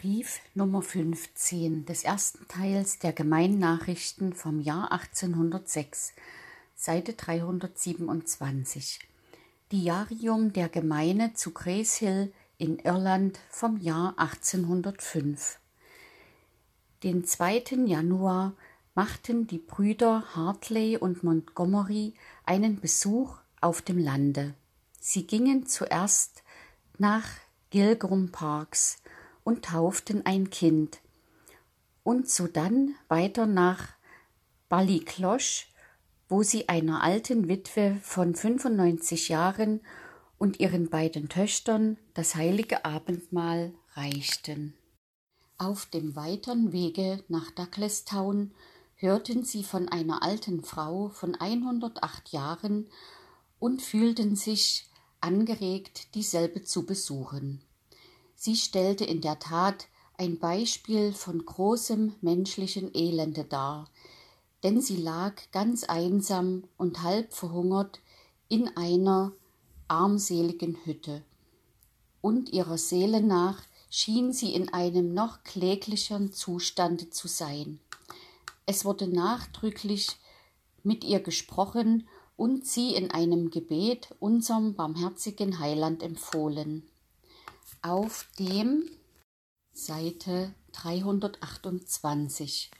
Brief Nummer 15 des ersten Teils der Gemeinnachrichten vom Jahr 1806, Seite 327. Diarium der Gemeine zu Gräshill in Irland vom Jahr 1805. Den 2. Januar machten die Brüder Hartley und Montgomery einen Besuch auf dem Lande. Sie gingen zuerst nach Gilgrum Parks, und tauften ein Kind. Und sodann weiter nach Ballycloche, wo sie einer alten Witwe von 95 Jahren und ihren beiden Töchtern das heilige Abendmahl reichten. Auf dem weiteren Wege nach Douglastown hörten sie von einer alten Frau von 108 Jahren und fühlten sich angeregt, dieselbe zu besuchen. Sie stellte in der Tat ein Beispiel von großem menschlichen Elende dar, denn sie lag ganz einsam und halb verhungert in einer armseligen Hütte. Und ihrer Seele nach schien sie in einem noch kläglicheren Zustande zu sein. Es wurde nachdrücklich mit ihr gesprochen und sie in einem Gebet unserem barmherzigen Heiland empfohlen auf dem Seite 328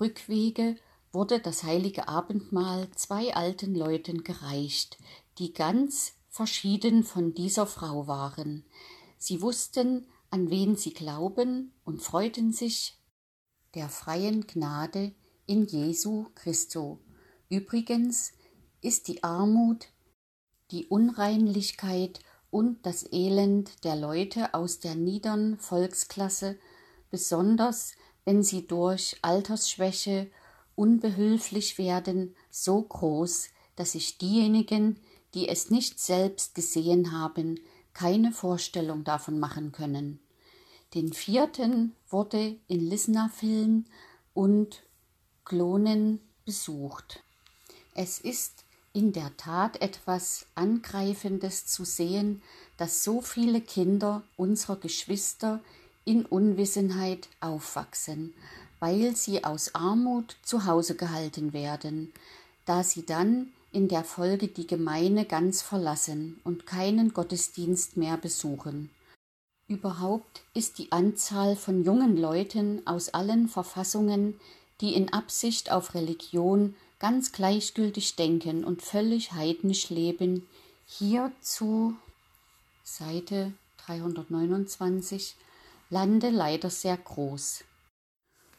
Rückwege wurde das heilige Abendmahl zwei alten Leuten gereicht, die ganz verschieden von dieser Frau waren. Sie wussten, an wen sie glauben und freuten sich der freien Gnade in Jesu Christo. Übrigens ist die Armut, die Unreinlichkeit und das Elend der Leute aus der niedern Volksklasse, besonders wenn sie durch Altersschwäche unbehülflich werden, so groß, dass sich diejenigen, die es nicht selbst gesehen haben, keine Vorstellung davon machen können. Den vierten wurde in Lisnafiln und Klonen besucht. Es ist in der Tat etwas Angreifendes zu sehen, dass so viele Kinder unserer Geschwister in Unwissenheit aufwachsen, weil sie aus Armut zu Hause gehalten werden, da sie dann in der Folge die Gemeine ganz verlassen und keinen Gottesdienst mehr besuchen. Überhaupt ist die Anzahl von jungen Leuten aus allen Verfassungen, die in Absicht auf Religion ganz gleichgültig denken und völlig heidnisch leben, hierzu Seite 329 Lande leider sehr groß.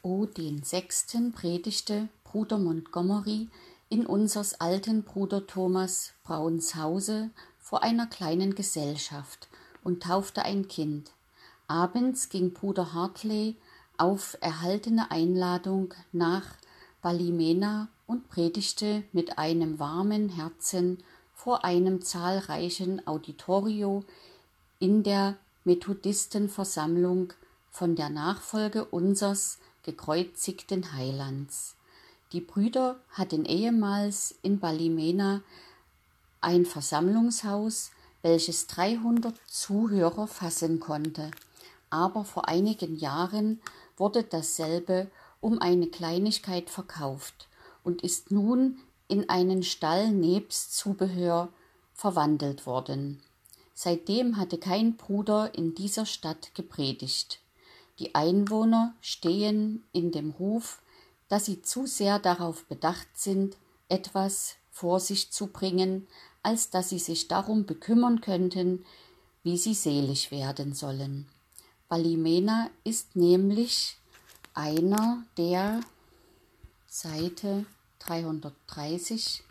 O den sechsten predigte Bruder Montgomery in unsers alten Bruder Thomas Brauns Hause vor einer kleinen Gesellschaft und taufte ein Kind. Abends ging Bruder Hartley auf erhaltene Einladung nach Ballymena und predigte mit einem warmen Herzen vor einem zahlreichen Auditorio in der Methodistenversammlung von der Nachfolge unsers gekreuzigten Heilands. Die Brüder hatten ehemals in Ballymena ein Versammlungshaus, welches 300 Zuhörer fassen konnte, aber vor einigen Jahren wurde dasselbe um eine Kleinigkeit verkauft und ist nun in einen Stall nebst Zubehör verwandelt worden. Seitdem hatte kein Bruder in dieser Stadt gepredigt. Die Einwohner stehen in dem Ruf, dass sie zu sehr darauf bedacht sind, etwas vor sich zu bringen, als dass sie sich darum bekümmern könnten, wie sie selig werden sollen. Balimena ist nämlich einer der Seite 330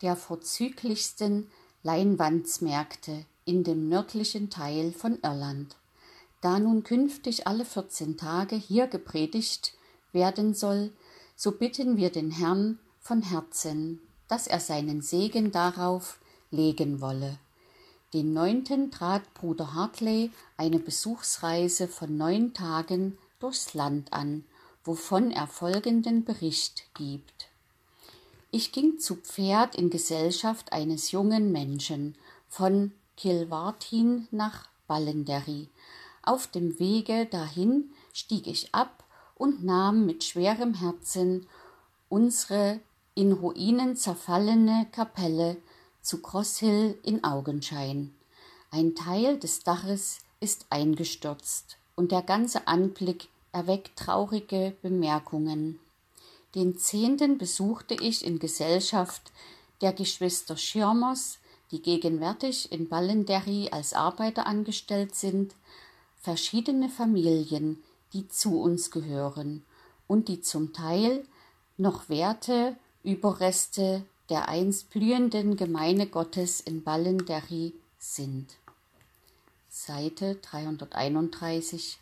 der vorzüglichsten Leinwandsmärkte in dem nördlichen Teil von Irland. Da nun künftig alle 14 Tage hier gepredigt werden soll, so bitten wir den Herrn von Herzen, dass er seinen Segen darauf legen wolle. Den neunten trat Bruder Hartley eine Besuchsreise von neun Tagen durchs Land an wovon er folgenden Bericht gibt. Ich ging zu Pferd in Gesellschaft eines jungen Menschen von Kilwartin nach Ballenderry. Auf dem Wege dahin stieg ich ab und nahm mit schwerem Herzen unsere in Ruinen zerfallene Kapelle zu Cross Hill in Augenschein. Ein Teil des Daches ist eingestürzt und der ganze Anblick erweckt traurige Bemerkungen. Den zehnten besuchte ich in Gesellschaft der Geschwister Schirmers, die gegenwärtig in Ballenderry als Arbeiter angestellt sind, verschiedene Familien, die zu uns gehören und die zum Teil noch Werte, Überreste der einst blühenden Gemeine Gottes in Ballenderry sind. Seite 331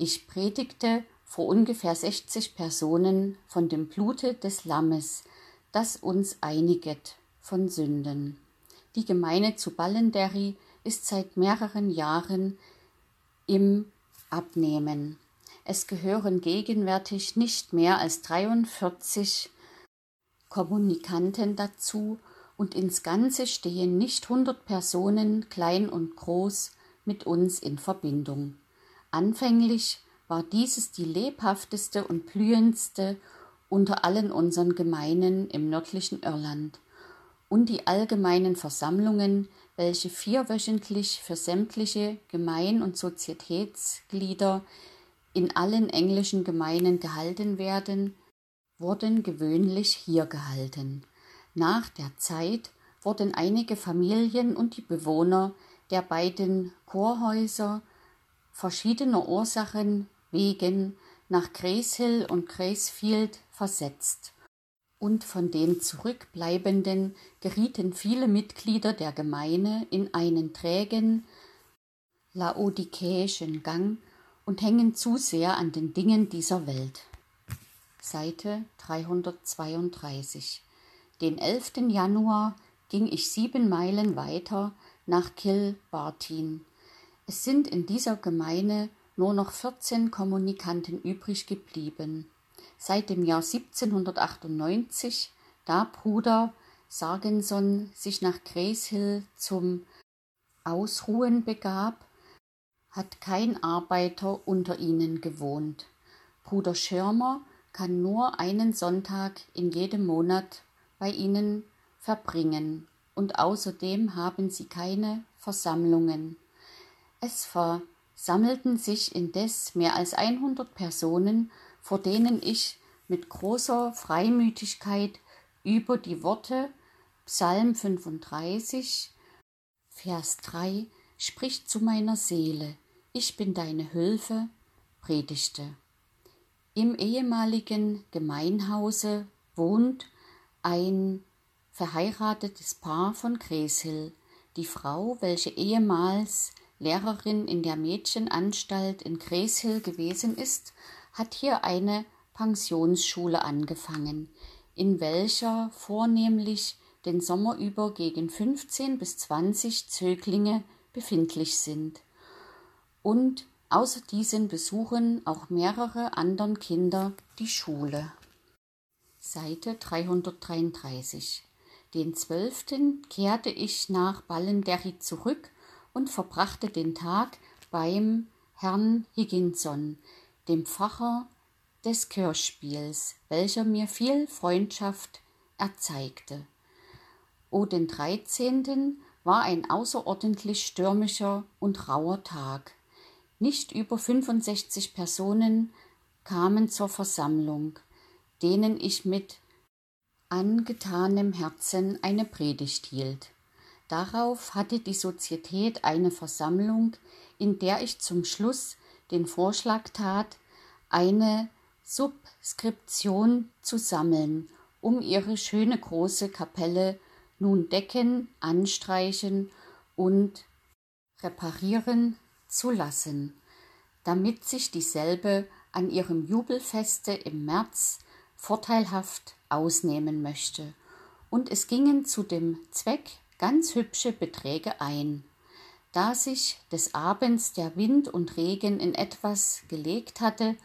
Ich predigte vor ungefähr 60 Personen von dem Blute des Lammes, das uns einiget von Sünden. Die Gemeinde zu Ballenderry ist seit mehreren Jahren im Abnehmen. Es gehören gegenwärtig nicht mehr als 43 Kommunikanten dazu und ins Ganze stehen nicht 100 Personen, klein und groß, mit uns in Verbindung. Anfänglich war dieses die lebhafteste und blühendste unter allen unseren Gemeinen im nördlichen Irland und die allgemeinen Versammlungen, welche vierwöchentlich für sämtliche Gemein- und Sozietätsglieder in allen englischen Gemeinen gehalten werden, wurden gewöhnlich hier gehalten. Nach der Zeit wurden einige Familien und die Bewohner der beiden Chorhäuser verschiedener Ursachen wegen nach Gracehill und Gracefield versetzt und von den zurückbleibenden gerieten viele Mitglieder der Gemeinde in einen trägen, laodikäischen Gang und hängen zu sehr an den Dingen dieser Welt. Seite 332 Den 11. Januar ging ich sieben Meilen weiter nach Kilbartin. Es sind in dieser Gemeinde nur noch 14 Kommunikanten übrig geblieben seit dem Jahr 1798, da Bruder Sargenson sich nach Gracehill zum Ausruhen begab, hat kein Arbeiter unter ihnen gewohnt. Bruder Schirmer kann nur einen Sonntag in jedem Monat bei ihnen verbringen und außerdem haben sie keine Versammlungen. Es versammelten sich indes mehr als 100 Personen vor denen ich mit großer Freimütigkeit über die Worte Psalm 35, Vers 3 spricht zu meiner Seele, ich bin deine Hülfe, predigte. Im ehemaligen Gemeinhause wohnt ein verheiratetes Paar von Gräshill. Die Frau, welche ehemals Lehrerin in der Mädchenanstalt in Gräshill gewesen ist, hat hier eine Pensionsschule angefangen, in welcher vornehmlich den Sommer über gegen 15 bis 20 Zöglinge befindlich sind. Und außer diesen besuchen auch mehrere anderen Kinder die Schule. Seite 333. Den 12. kehrte ich nach Ballenderry zurück und verbrachte den Tag beim Herrn Higginson, dem Pfarrer des Kirchspiels, welcher mir viel Freundschaft erzeigte. O den 13. war ein außerordentlich stürmischer und rauer Tag. Nicht über 65 Personen kamen zur Versammlung, denen ich mit angetanem Herzen eine Predigt hielt. Darauf hatte die Sozietät eine Versammlung, in der ich zum Schluss den Vorschlag tat, eine Subskription zu sammeln, um ihre schöne große Kapelle nun decken, anstreichen und reparieren zu lassen, damit sich dieselbe an ihrem Jubelfeste im März vorteilhaft ausnehmen möchte. Und es gingen zu dem Zweck ganz hübsche Beträge ein. Da sich des Abends der Wind und Regen in etwas gelegt hatte,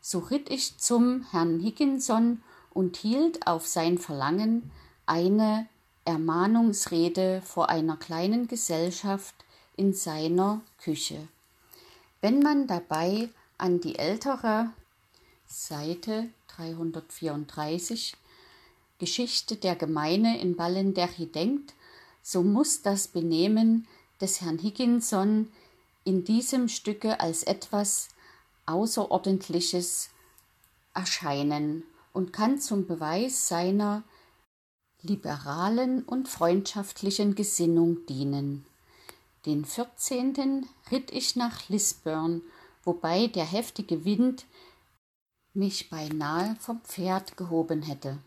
so ritt ich zum Herrn Higginson und hielt auf sein Verlangen eine Ermahnungsrede vor einer kleinen Gesellschaft in seiner Küche. Wenn man dabei an die ältere Seite 334 Geschichte der Gemeine in Ballenderry denkt, so muss das Benehmen des Herrn Higginson in diesem Stücke als etwas Außerordentliches erscheinen und kann zum Beweis seiner liberalen und freundschaftlichen Gesinnung dienen. Den 14. ritt ich nach Lisburn, wobei der heftige Wind mich beinahe vom Pferd gehoben hätte.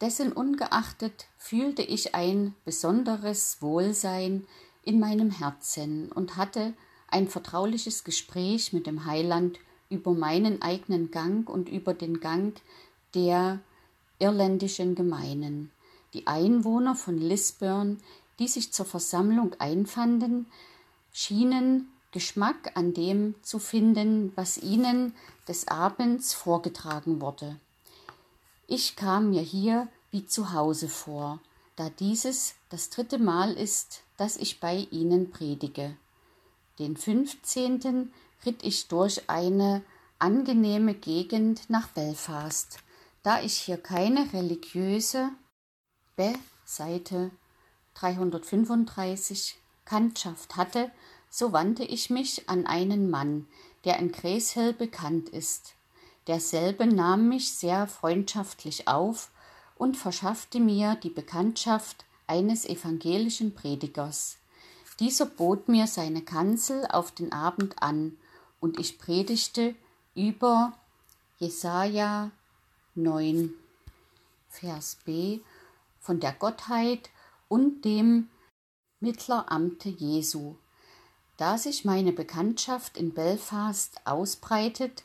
Dessen ungeachtet fühlte ich ein besonderes Wohlsein in meinem Herzen und hatte ein vertrauliches Gespräch mit dem Heiland über meinen eigenen Gang und über den Gang der irländischen Gemeinen. Die Einwohner von Lisburn, die sich zur Versammlung einfanden, schienen Geschmack an dem zu finden, was ihnen des Abends vorgetragen wurde. Ich kam mir hier wie zu Hause vor, da dieses das dritte Mal ist, dass ich bei ihnen predige. Den fünfzehnten ritt ich durch eine angenehme Gegend nach Belfast, da ich hier keine religiöse B Seite 335 Kantschaft hatte, so wandte ich mich an einen Mann, der in Gräshill bekannt ist. Derselbe nahm mich sehr freundschaftlich auf und verschaffte mir die Bekanntschaft eines evangelischen Predigers. Dieser bot mir seine Kanzel auf den Abend an, und ich predigte über Jesaja 9, Vers b von der Gottheit und dem Mittleramte Jesu. Da sich meine Bekanntschaft in Belfast ausbreitet,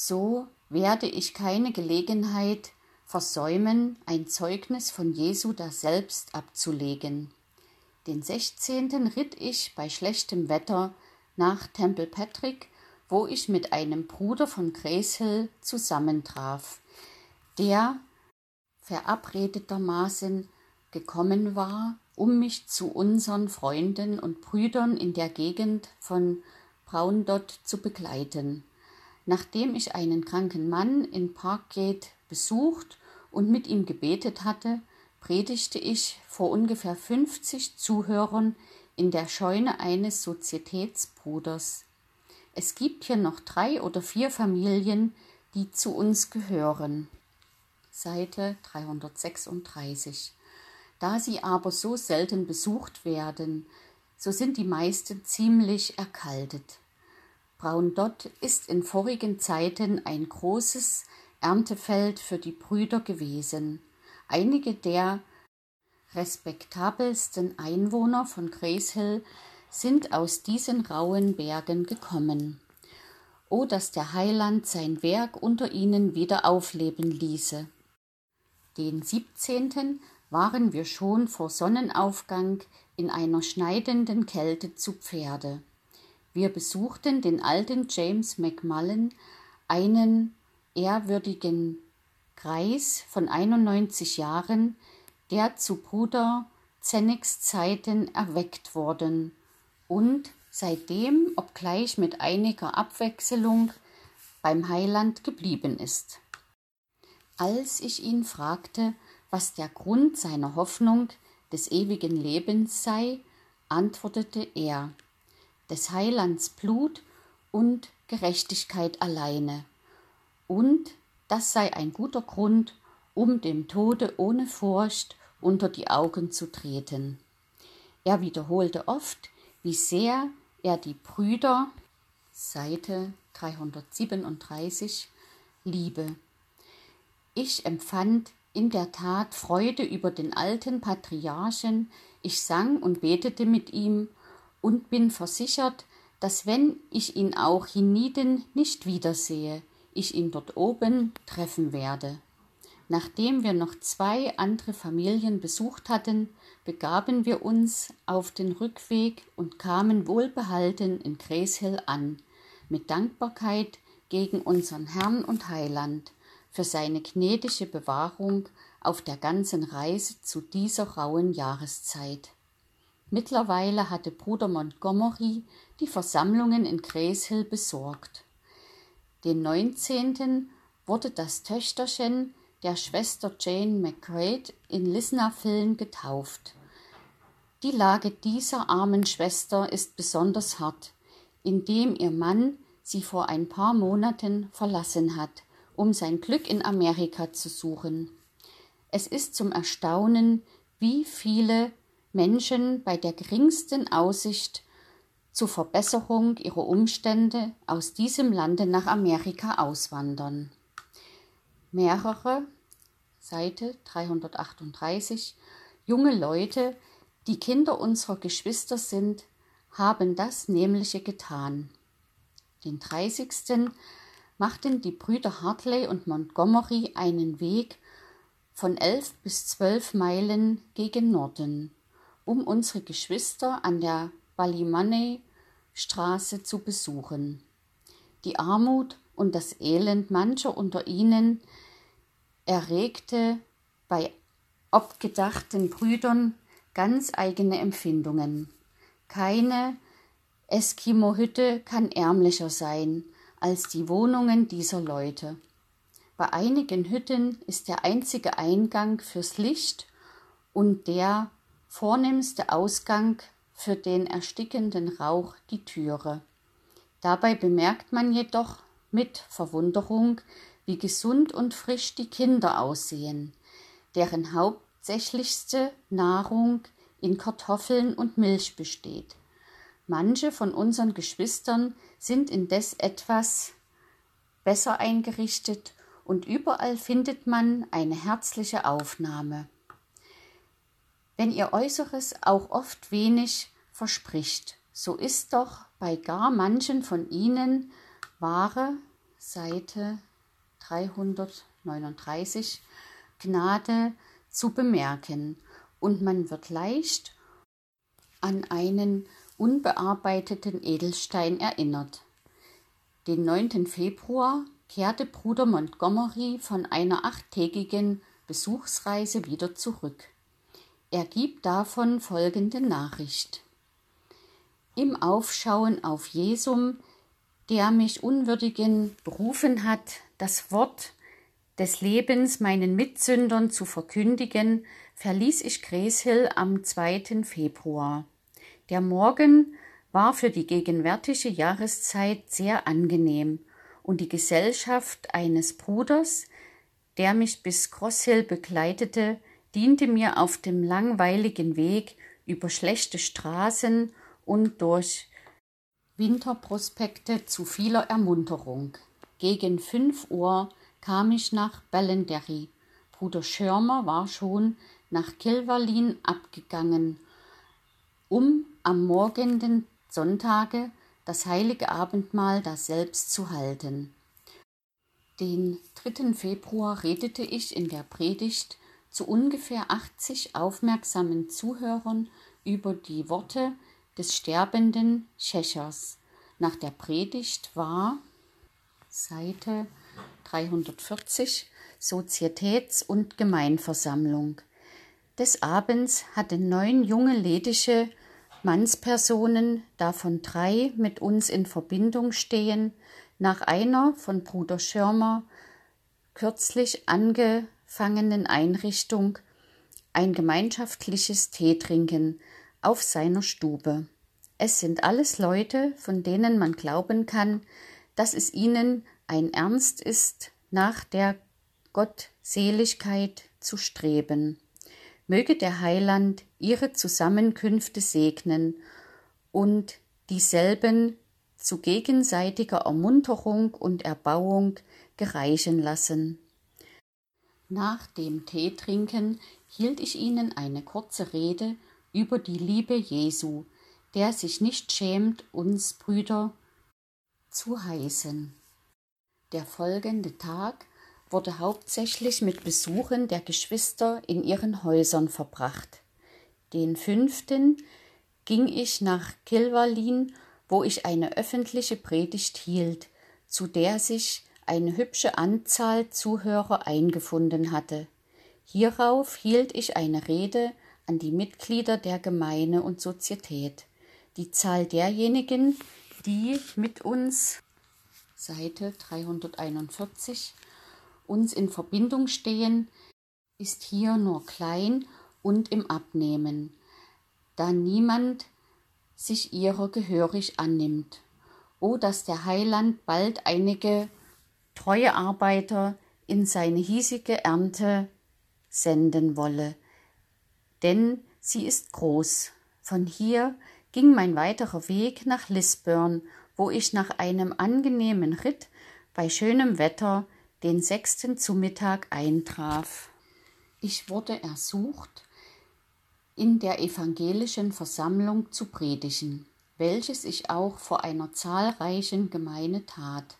so werde ich keine Gelegenheit versäumen, ein Zeugnis von Jesu daselbst abzulegen. Den 16. ritt ich bei schlechtem Wetter nach Temple Patrick, wo ich mit einem Bruder von Gräshill zusammentraf, der verabredetermaßen gekommen war, um mich zu unseren Freunden und Brüdern in der Gegend von Braundott zu begleiten. Nachdem ich einen kranken Mann in Parkgate besucht und mit ihm gebetet hatte, predigte ich vor ungefähr 50 Zuhörern in der Scheune eines Sozietätsbruders. Es gibt hier noch drei oder vier Familien, die zu uns gehören. Seite 336. Da sie aber so selten besucht werden, so sind die meisten ziemlich erkaltet. Braundott ist in vorigen Zeiten ein großes Erntefeld für die Brüder gewesen. Einige der respektabelsten Einwohner von Gräshill sind aus diesen rauen Bergen gekommen. O, dass der Heiland sein Werk unter ihnen wieder aufleben ließe den 17. waren wir schon vor Sonnenaufgang in einer schneidenden Kälte zu Pferde. Wir besuchten den alten James McMullen, einen ehrwürdigen Greis von 91 Jahren, der zu Bruder Zennigs Zeiten erweckt worden und seitdem, obgleich mit einiger Abwechselung, beim Heiland geblieben ist. Als ich ihn fragte, was der Grund seiner Hoffnung des ewigen Lebens sei, antwortete er des Heilands Blut und Gerechtigkeit alleine. Und das sei ein guter Grund, um dem Tode ohne Furcht unter die Augen zu treten. Er wiederholte oft, wie sehr er die Brüder Seite 337 liebe ich empfand in der Tat Freude über den alten Patriarchen, ich sang und betete mit ihm und bin versichert, dass wenn ich ihn auch hienieden nicht wiedersehe, ich ihn dort oben treffen werde. Nachdem wir noch zwei andere Familien besucht hatten, begaben wir uns auf den Rückweg und kamen wohlbehalten in Gräshill an, mit Dankbarkeit gegen unseren Herrn und Heiland für seine gnädige Bewahrung auf der ganzen Reise zu dieser rauen Jahreszeit. Mittlerweile hatte Bruder Montgomery die Versammlungen in Grace besorgt. Den 19. wurde das Töchterchen der Schwester Jane McCrae in Lisnafillen getauft. Die Lage dieser armen Schwester ist besonders hart, indem ihr Mann sie vor ein paar Monaten verlassen hat, um sein Glück in Amerika zu suchen. Es ist zum Erstaunen, wie viele Menschen bei der geringsten Aussicht zur Verbesserung ihrer Umstände aus diesem Lande nach Amerika auswandern. Mehrere, Seite 338, junge Leute, die Kinder unserer Geschwister sind, haben das nämliche getan. Den 30. machten die Brüder Hartley und Montgomery einen Weg von elf bis zwölf Meilen gegen Norden, um unsere Geschwister an der Ballymoney-Straße zu besuchen. Die Armut und das Elend mancher unter ihnen erregte bei abgedachten Brüdern ganz eigene Empfindungen. Keine Eskimo-Hütte kann ärmlicher sein als die Wohnungen dieser Leute. Bei einigen Hütten ist der einzige Eingang fürs Licht und der vornehmste Ausgang für den erstickenden Rauch die Türe. Dabei bemerkt man jedoch mit Verwunderung, wie gesund und frisch die Kinder aussehen, deren hauptsächlichste Nahrung in Kartoffeln und Milch besteht. Manche von unseren Geschwistern sind indes etwas besser eingerichtet und überall findet man eine herzliche Aufnahme. Wenn ihr Äußeres auch oft wenig verspricht, so ist doch bei gar manchen von ihnen wahre Seite 339 Gnade zu bemerken, und man wird leicht an einen unbearbeiteten Edelstein erinnert. Den 9. Februar kehrte Bruder Montgomery von einer achttägigen Besuchsreise wieder zurück. Er gibt davon folgende Nachricht. Im Aufschauen auf Jesum, der mich Unwürdigen berufen hat, das Wort des Lebens meinen Mitsündern zu verkündigen, verließ ich Greshill am 2. Februar. Der Morgen war für die gegenwärtige Jahreszeit sehr angenehm und die Gesellschaft eines Bruders, der mich bis Crosshill begleitete, diente mir auf dem langweiligen Weg über schlechte Straßen und durch Winterprospekte zu vieler Ermunterung. Gegen fünf Uhr kam ich nach Ballenderry. Bruder Schirmer war schon nach Kilverlin abgegangen, um am morgenden Sonntage das heilige Abendmahl daselbst zu halten. Den 3. Februar redete ich in der Predigt zu ungefähr 80 aufmerksamen Zuhörern über die Worte des sterbenden Schächers. Nach der Predigt war Seite 340 Sozietäts- und Gemeinversammlung. Des Abends hatten neun junge ledische Mannspersonen, davon drei mit uns in Verbindung stehen, nach einer von Bruder Schirmer kürzlich angefangenen Einrichtung ein gemeinschaftliches Teetrinken auf seiner Stube. Es sind alles Leute, von denen man glauben kann, dass es ihnen ein Ernst ist, nach der Gottseligkeit zu streben. Möge der Heiland ihre Zusammenkünfte segnen und dieselben zu gegenseitiger Ermunterung und Erbauung gereichen lassen. Nach dem Teetrinken hielt ich ihnen eine kurze Rede über die Liebe Jesu, der sich nicht schämt, uns Brüder zu heißen. Der folgende Tag wurde hauptsächlich mit Besuchen der Geschwister in ihren Häusern verbracht. Den fünften ging ich nach Kilwalin, wo ich eine öffentliche Predigt hielt, zu der sich eine hübsche Anzahl Zuhörer eingefunden hatte. Hierauf hielt ich eine Rede an die Mitglieder der Gemeinde und Sozietät. Die Zahl derjenigen, die mit uns Seite 341 uns in Verbindung stehen, ist hier nur klein und im Abnehmen, da niemand sich ihrer gehörig annimmt. O, dass der Heiland bald einige treue Arbeiter in seine hiesige Ernte senden wolle, denn sie ist groß. Von hier ging mein weiterer Weg nach Lisburn, wo ich nach einem angenehmen Ritt bei schönem Wetter den sechsten zu Mittag eintraf. Ich wurde ersucht, in der evangelischen Versammlung zu predigen, welches ich auch vor einer zahlreichen Gemeinde tat.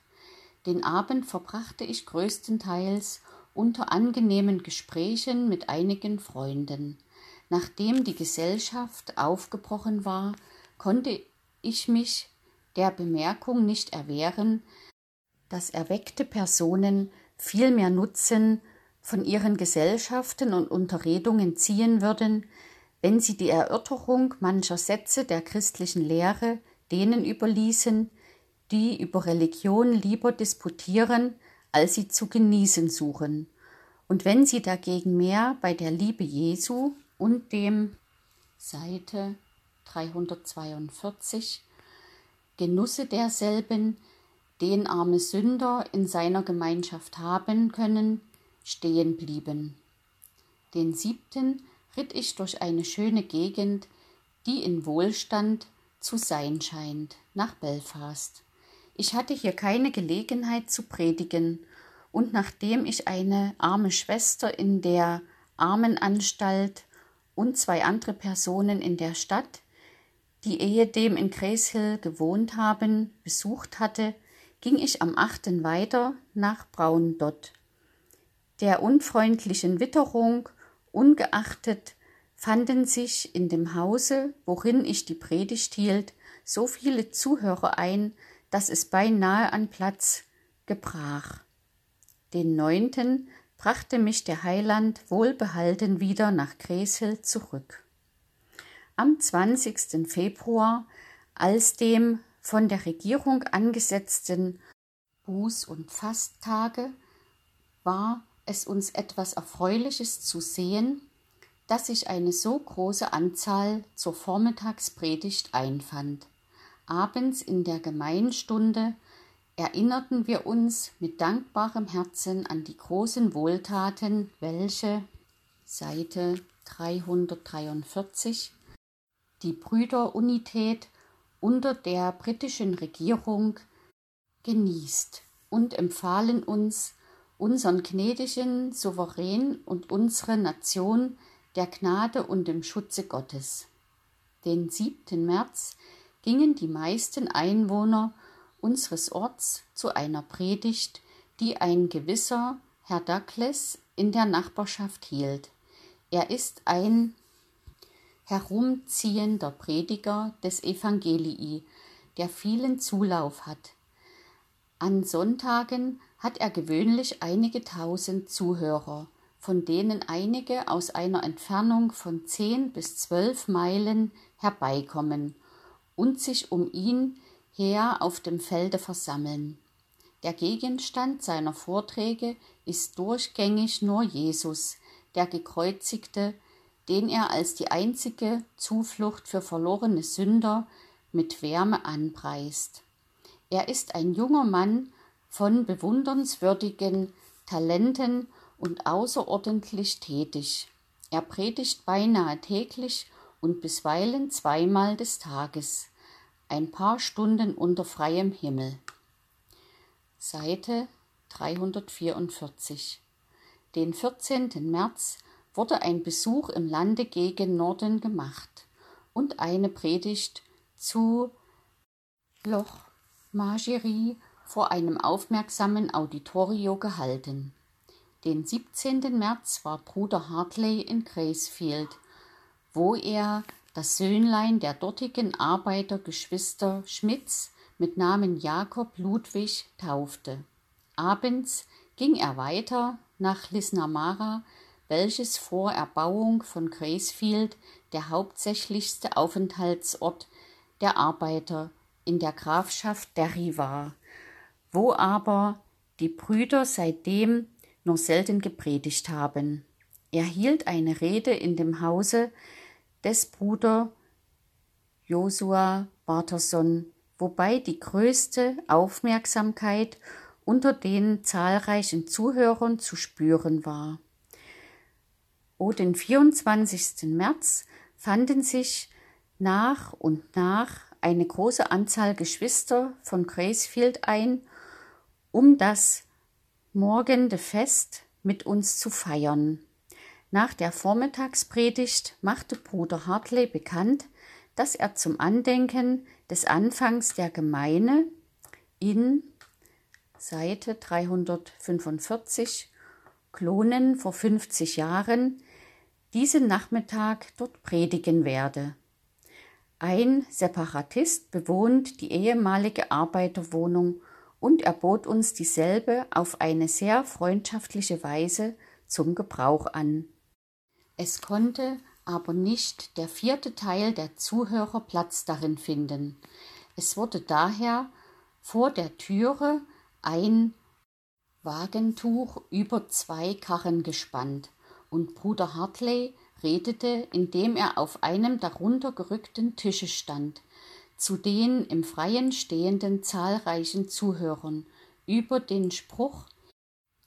Den Abend verbrachte ich größtenteils unter angenehmen Gesprächen mit einigen Freunden. Nachdem die Gesellschaft aufgebrochen war, konnte ich mich der Bemerkung nicht erwehren, dass erweckte Personen viel mehr Nutzen von ihren Gesellschaften und Unterredungen ziehen würden, wenn sie die Erörterung mancher Sätze der christlichen Lehre denen überließen, die über Religion lieber disputieren, als sie zu genießen suchen, und wenn sie dagegen mehr bei der Liebe Jesu und dem Seite 342 Genusse derselben, den arme Sünder in seiner Gemeinschaft haben können, stehen blieben. Den siebten ritt ich durch eine schöne Gegend, die in Wohlstand zu sein scheint, nach Belfast. Ich hatte hier keine Gelegenheit zu predigen, und nachdem ich eine arme Schwester in der Armenanstalt und zwei andere Personen in der Stadt, die ehedem in Gräshill gewohnt haben, besucht hatte, ging ich am achten weiter nach Braundott. Der unfreundlichen Witterung ungeachtet fanden sich in dem Hause, worin ich die Predigt hielt, so viele Zuhörer ein, dass es beinahe an Platz gebrach. Den neunten brachte mich der Heiland wohlbehalten wieder nach Gräshill zurück. Am 20. Februar, als dem von der Regierung angesetzten Buß- und Fasttage, war es uns etwas Erfreuliches zu sehen, dass sich eine so große Anzahl zur Vormittagspredigt einfand. Abends in der Gemeinstunde erinnerten wir uns mit dankbarem Herzen an die großen Wohltaten, welche Seite 343 die Brüderunität unter der britischen Regierung genießt und empfahlen uns, unseren gnädigen Souverän und unsere Nation der Gnade und dem Schutze Gottes. Den 7. März gingen die meisten Einwohner unseres Orts zu einer Predigt, die ein gewisser Herr Douglas in der Nachbarschaft hielt. Er ist ein herumziehender Prediger des Evangelii, der vielen Zulauf hat. An Sonntagen hat er gewöhnlich einige tausend Zuhörer, von denen einige aus einer Entfernung von zehn bis zwölf Meilen herbeikommen und sich um ihn her auf dem Felde versammeln. Der Gegenstand seiner Vorträge ist durchgängig nur Jesus, der gekreuzigte, den er als die einzige Zuflucht für verlorene Sünder mit Wärme anpreist. Er ist ein junger Mann von bewundernswürdigen Talenten und außerordentlich tätig. Er predigt beinahe täglich und bisweilen zweimal des Tages, ein paar Stunden unter freiem Himmel. Seite 344. Den 14. März wurde ein Besuch im Lande gegen Norden gemacht und eine Predigt zu Loch Margerie vor einem aufmerksamen Auditorio gehalten. Den 17. März war Bruder Hartley in Gracefield, wo er das Söhnlein der dortigen Arbeitergeschwister Schmitz mit Namen Jakob Ludwig taufte. Abends ging er weiter nach Lisnamara welches vor Erbauung von Gracefield der hauptsächlichste Aufenthaltsort der Arbeiter in der Grafschaft Derry war, wo aber die Brüder seitdem nur selten gepredigt haben. Er hielt eine Rede in dem Hause des Bruder Josua Barterson, wobei die größte Aufmerksamkeit unter den zahlreichen Zuhörern zu spüren war. O den 24. März fanden sich nach und nach eine große Anzahl Geschwister von Gracefield ein, um das morgende Fest mit uns zu feiern. Nach der Vormittagspredigt machte Bruder Hartley bekannt, dass er zum Andenken des Anfangs der Gemeine in Seite 345 Klonen vor 50 Jahren diesen Nachmittag dort predigen werde. Ein Separatist bewohnt die ehemalige Arbeiterwohnung und er bot uns dieselbe auf eine sehr freundschaftliche Weise zum Gebrauch an. Es konnte aber nicht der vierte Teil der Zuhörer Platz darin finden. Es wurde daher vor der Türe ein Wagentuch über zwei Karren gespannt, und Bruder Hartley redete, indem er auf einem darunter gerückten Tische stand, zu den im Freien stehenden zahlreichen Zuhörern, über den Spruch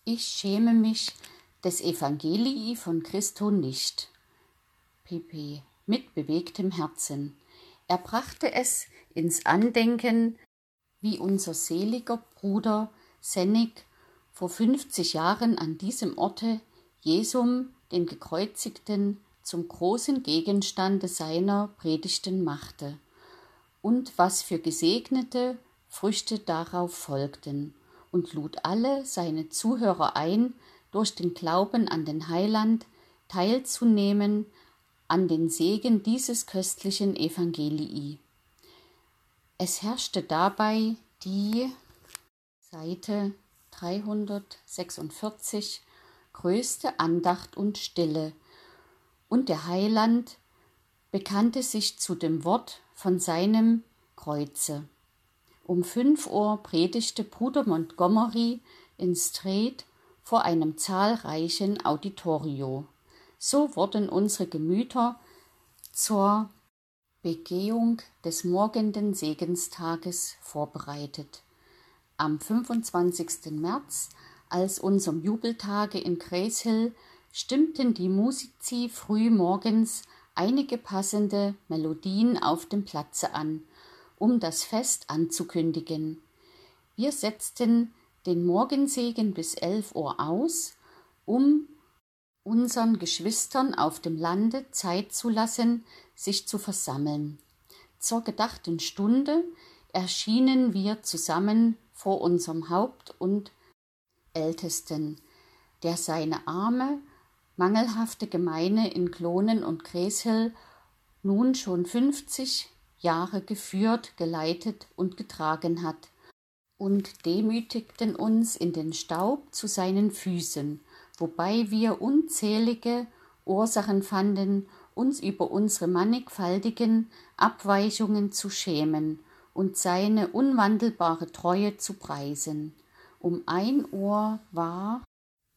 Ich schäme mich des Evangelii von Christo nicht. pp. mit bewegtem Herzen. Er brachte es ins Andenken, wie unser seliger Bruder Sennig vor fünfzig Jahren an diesem Orte Jesum, den Gekreuzigten, zum großen Gegenstande seiner Predigten machte, und was für gesegnete Früchte darauf folgten, und lud alle seine Zuhörer ein, durch den Glauben an den Heiland teilzunehmen an den Segen dieses köstlichen Evangelii. Es herrschte dabei die Seite 346 größte Andacht und Stille, und der Heiland bekannte sich zu dem Wort von seinem Kreuze. Um fünf Uhr predigte Bruder Montgomery in Street vor einem zahlreichen Auditorio. So wurden unsere Gemüter zur Begehung des morgenden Segenstages vorbereitet. Am 25. März, als unserem Jubeltage in Gracehill, stimmten die Musici früh morgens einige passende Melodien auf dem Platze an, um das Fest anzukündigen. Wir setzten den Morgensegen bis elf Uhr aus, um unseren Geschwistern auf dem Lande Zeit zu lassen, sich zu versammeln. Zur gedachten Stunde erschienen wir zusammen vor unserem Haupt und Ältesten, der seine arme, mangelhafte Gemeine in Klonen und Gräshill nun schon fünfzig Jahre geführt, geleitet und getragen hat, und demütigten uns in den Staub zu seinen Füßen, wobei wir unzählige Ursachen fanden, uns über unsere mannigfaltigen Abweichungen zu schämen und seine unwandelbare Treue zu preisen. Um ein Uhr war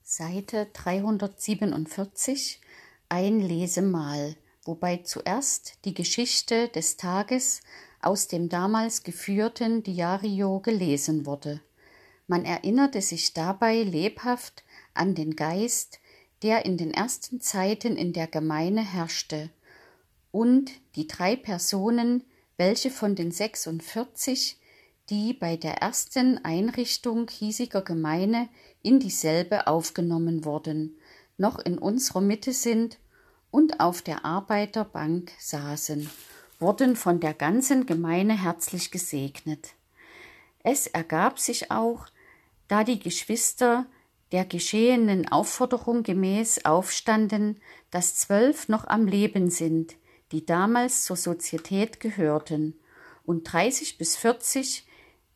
Seite 347 ein Lesemal, wobei zuerst die Geschichte des Tages aus dem damals geführten Diario gelesen wurde. Man erinnerte sich dabei lebhaft an den Geist, der in den ersten Zeiten in der Gemeine herrschte, und die drei Personen, welche von den 46, die bei der ersten Einrichtung hiesiger Gemeine in dieselbe aufgenommen wurden, noch in unserer Mitte sind und auf der Arbeiterbank saßen wurden von der ganzen Gemeine herzlich gesegnet. Es ergab sich auch, da die Geschwister der geschehenen Aufforderung gemäß aufstanden, dass zwölf noch am Leben sind, die damals zur Sozietät gehörten, und dreißig bis vierzig,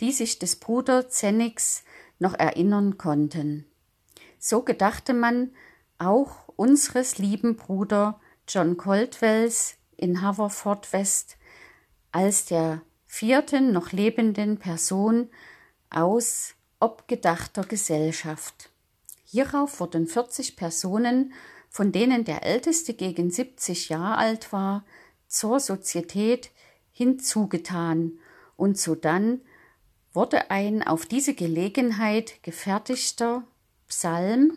die sich des Bruder Zenix noch erinnern konnten. So gedachte man auch unseres lieben Bruder John Coltwells in Haverford als der vierten noch lebenden Person aus obgedachter Gesellschaft. Hierauf wurden 40 Personen, von denen der älteste gegen 70 Jahre alt war, zur Sozietät hinzugetan und sodann wurde ein auf diese Gelegenheit gefertigter Psalm,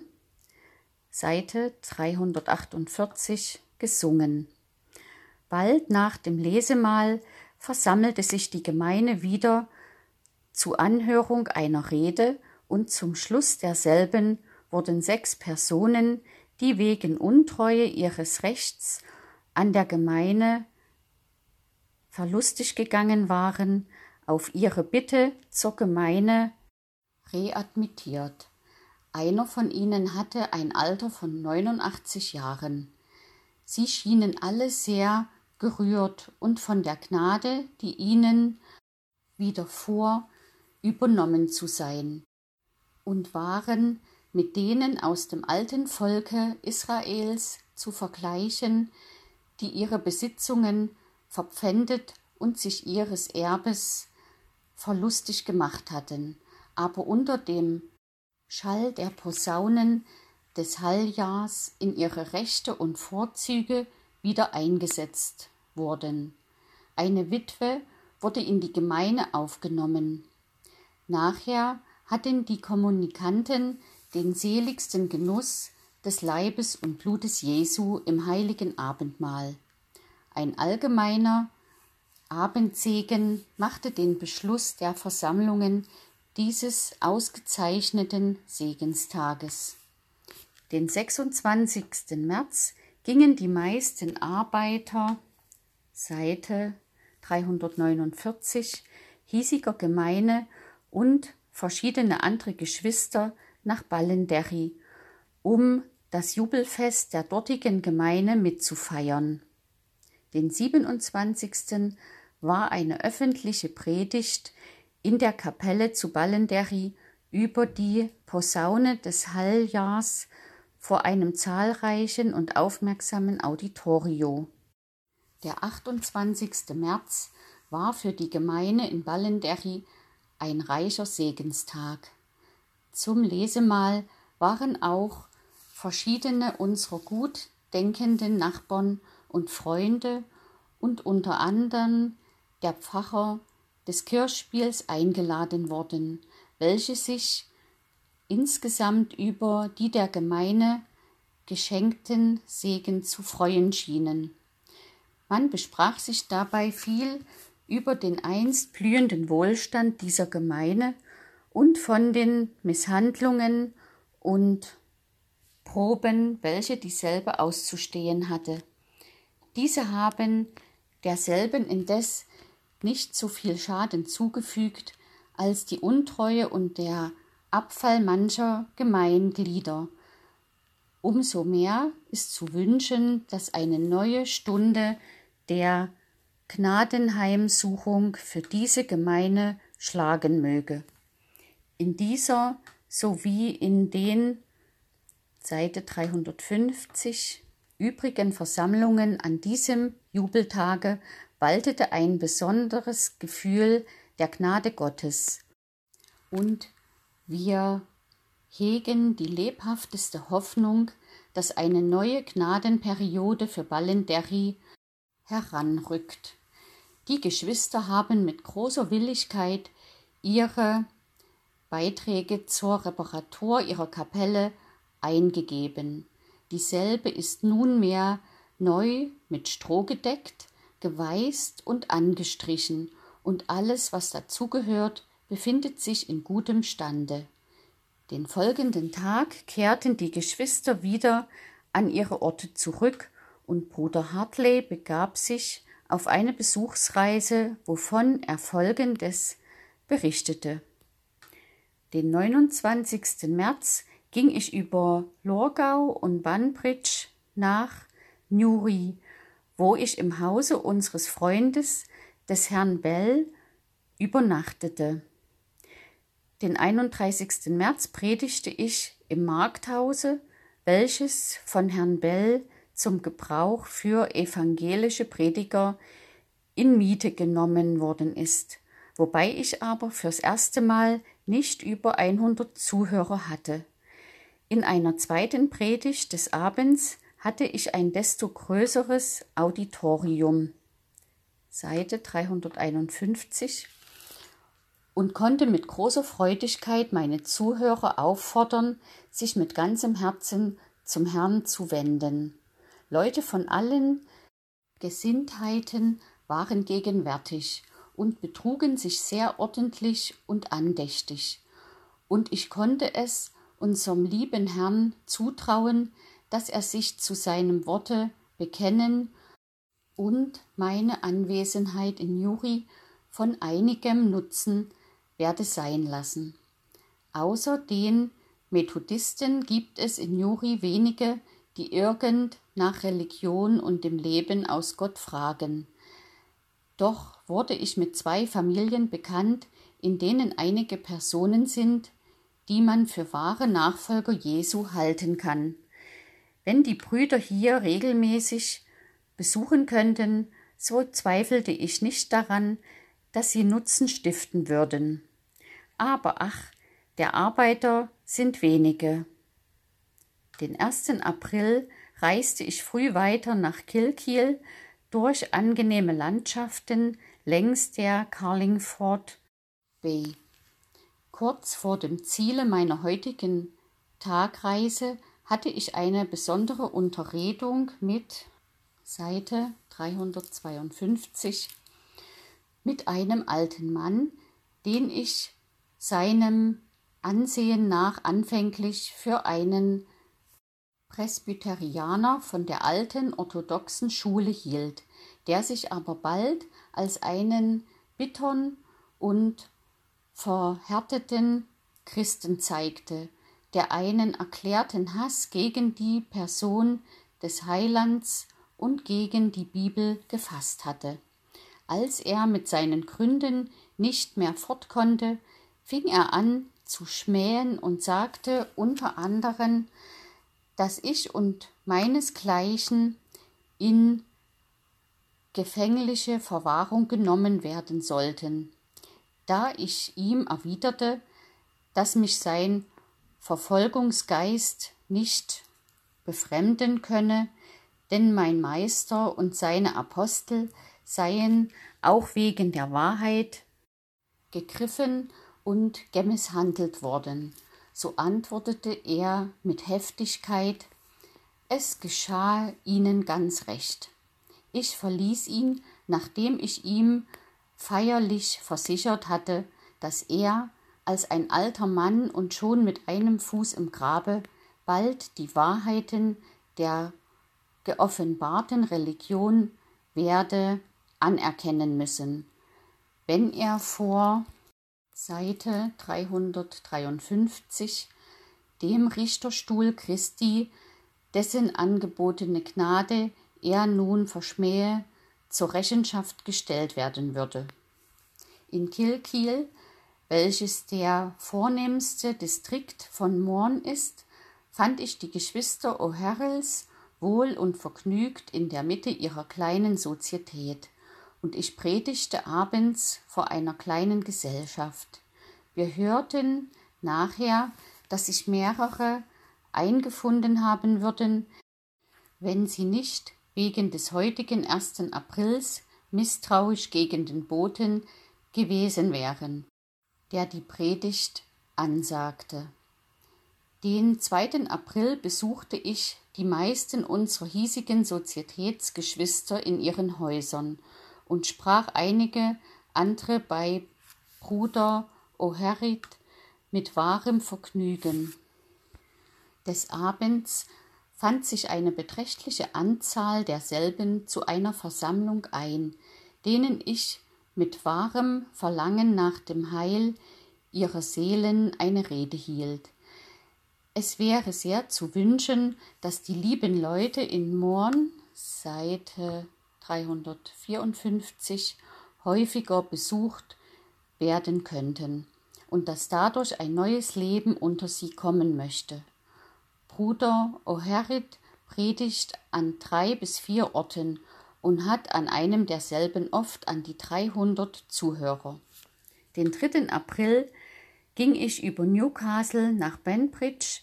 Seite 348, gesungen. Bald nach dem Lesemahl versammelte sich die Gemeinde wieder zu Anhörung einer Rede und zum Schluss derselben wurden sechs Personen, die wegen Untreue ihres Rechts an der Gemeinde verlustig gegangen waren, auf ihre Bitte zur Gemeinde readmittiert. Einer von ihnen hatte ein Alter von 89 Jahren. Sie schienen alle sehr gerührt und von der Gnade, die ihnen widerfuhr, übernommen zu sein, und waren mit denen aus dem alten Volke Israels zu vergleichen, die ihre Besitzungen verpfändet und sich ihres Erbes verlustig gemacht hatten, aber unter dem Schall der Posaunen des Halljahrs in ihre Rechte und Vorzüge wieder eingesetzt wurden. Eine Witwe wurde in die Gemeinde aufgenommen. Nachher hatten die Kommunikanten den seligsten Genuss des Leibes und Blutes Jesu im heiligen Abendmahl. Ein allgemeiner Abendsegen machte den Beschluss der Versammlungen dieses ausgezeichneten Segenstages. Den 26. März gingen die meisten Arbeiter Seite 349 hiesiger Gemeinde und verschiedene andere Geschwister nach Ballenderry, um das Jubelfest der dortigen Gemeinde mitzufeiern. Den 27. war eine öffentliche Predigt in der Kapelle zu Ballenderry über die Posaune des Halljahrs vor einem zahlreichen und aufmerksamen Auditorio. Der 28. März war für die Gemeinde in Ballenderry ein reicher Segenstag. Zum Lesemahl waren auch verschiedene unserer gut denkenden Nachbarn und Freunde und unter anderem der Pfarrer des Kirchspiels eingeladen worden, welche sich insgesamt über die der Gemeinde geschenkten Segen zu freuen schienen. Man besprach sich dabei viel über den einst blühenden Wohlstand dieser Gemeinde und von den Misshandlungen und Proben, welche dieselbe auszustehen hatte. Diese haben derselben indes nicht so viel Schaden zugefügt als die Untreue und der Abfall mancher Gemeinglieder. Umso mehr ist zu wünschen, dass eine neue Stunde der Gnadenheimsuchung für diese Gemeinde schlagen möge. In dieser sowie in den Seite 350 übrigen Versammlungen an diesem Jubeltage waltete ein besonderes Gefühl der Gnade Gottes. Und wir hegen die lebhafteste Hoffnung, dass eine neue Gnadenperiode für Ballenderry heranrückt. Die Geschwister haben mit großer Willigkeit ihre Beiträge zur Reparatur ihrer Kapelle eingegeben. Dieselbe ist nunmehr neu mit Stroh gedeckt, geweißt und angestrichen, und alles, was dazugehört, befindet sich in gutem Stande. Den folgenden Tag kehrten die Geschwister wieder an ihre Orte zurück, und Bruder Hartley begab sich auf eine Besuchsreise, wovon er folgendes berichtete. Den 29. März ging ich über Lorgau und Banbridge nach Newry, wo ich im Hause unseres Freundes, des Herrn Bell, übernachtete. Den 31. März predigte ich im Markthause welches von Herrn Bell zum Gebrauch für evangelische Prediger in Miete genommen worden ist, wobei ich aber fürs erste Mal nicht über 100 Zuhörer hatte. In einer zweiten Predigt des Abends hatte ich ein desto größeres Auditorium. Seite 351 und konnte mit großer Freudigkeit meine Zuhörer auffordern, sich mit ganzem Herzen zum Herrn zu wenden. Leute von allen Gesinntheiten waren gegenwärtig und betrugen sich sehr ordentlich und andächtig, und ich konnte es unserem lieben Herrn zutrauen, dass er sich zu seinem Worte bekennen und meine Anwesenheit in Juri von einigem Nutzen werde sein lassen. Außer den Methodisten gibt es in Juri wenige, die irgend nach Religion und dem Leben aus Gott fragen. Doch wurde ich mit zwei Familien bekannt, in denen einige Personen sind, die man für wahre Nachfolger Jesu halten kann. Wenn die Brüder hier regelmäßig besuchen könnten, so zweifelte ich nicht daran, dass sie Nutzen stiften würden. Aber ach, der Arbeiter sind wenige. Den 1. April reiste ich früh weiter nach Kilkiel durch angenehme Landschaften längs der Carlingford Bay. Kurz vor dem Ziele meiner heutigen Tagreise hatte ich eine besondere Unterredung mit Seite 352 mit einem alten Mann, den ich seinem Ansehen nach anfänglich für einen Presbyterianer von der alten orthodoxen Schule hielt, der sich aber bald als einen bittern und verhärteten Christen zeigte, der einen erklärten Hass gegen die Person des Heilands und gegen die Bibel gefasst hatte. Als er mit seinen Gründen nicht mehr fort konnte, fing er an zu schmähen und sagte unter anderem, dass ich und meinesgleichen in gefängliche Verwahrung genommen werden sollten, da ich ihm erwiderte, dass mich sein Verfolgungsgeist nicht befremden könne, denn mein Meister und seine Apostel seien auch wegen der Wahrheit gegriffen und gemisshandelt worden. So antwortete er mit Heftigkeit Es geschah ihnen ganz recht. Ich verließ ihn, nachdem ich ihm feierlich versichert hatte, dass er, als ein alter Mann und schon mit einem Fuß im Grabe, bald die Wahrheiten der geoffenbarten Religion werde anerkennen müssen. Wenn er vor Seite 353 dem Richterstuhl Christi, dessen angebotene Gnade er nun verschmähe, zur Rechenschaft gestellt werden würde. In Kilkiel, welches der vornehmste Distrikt von Morn ist, fand ich die Geschwister O'Harrells wohl und vergnügt in der Mitte ihrer kleinen Sozietät und ich predigte abends vor einer kleinen Gesellschaft. Wir hörten nachher, dass sich mehrere eingefunden haben würden, wenn sie nicht wegen des heutigen 1. Aprils misstrauisch gegen den Boten gewesen wären, der die Predigt ansagte. Den 2. April besuchte ich die meisten unserer hiesigen Sozietätsgeschwister in ihren Häusern und sprach einige andere bei Bruder O'Harrit mit wahrem Vergnügen. Des Abends fand sich eine beträchtliche Anzahl derselben zu einer Versammlung ein, denen ich mit wahrem Verlangen nach dem Heil ihrer Seelen eine Rede hielt. Es wäre sehr zu wünschen, dass die lieben Leute in Morn, Seite 354 häufiger besucht werden könnten und dass dadurch ein neues Leben unter sie kommen möchte. Bruder O'Harrit predigt an drei bis vier Orten und hat an einem derselben oft an die 300 Zuhörer. Den 3. April ging ich über Newcastle nach Banbridge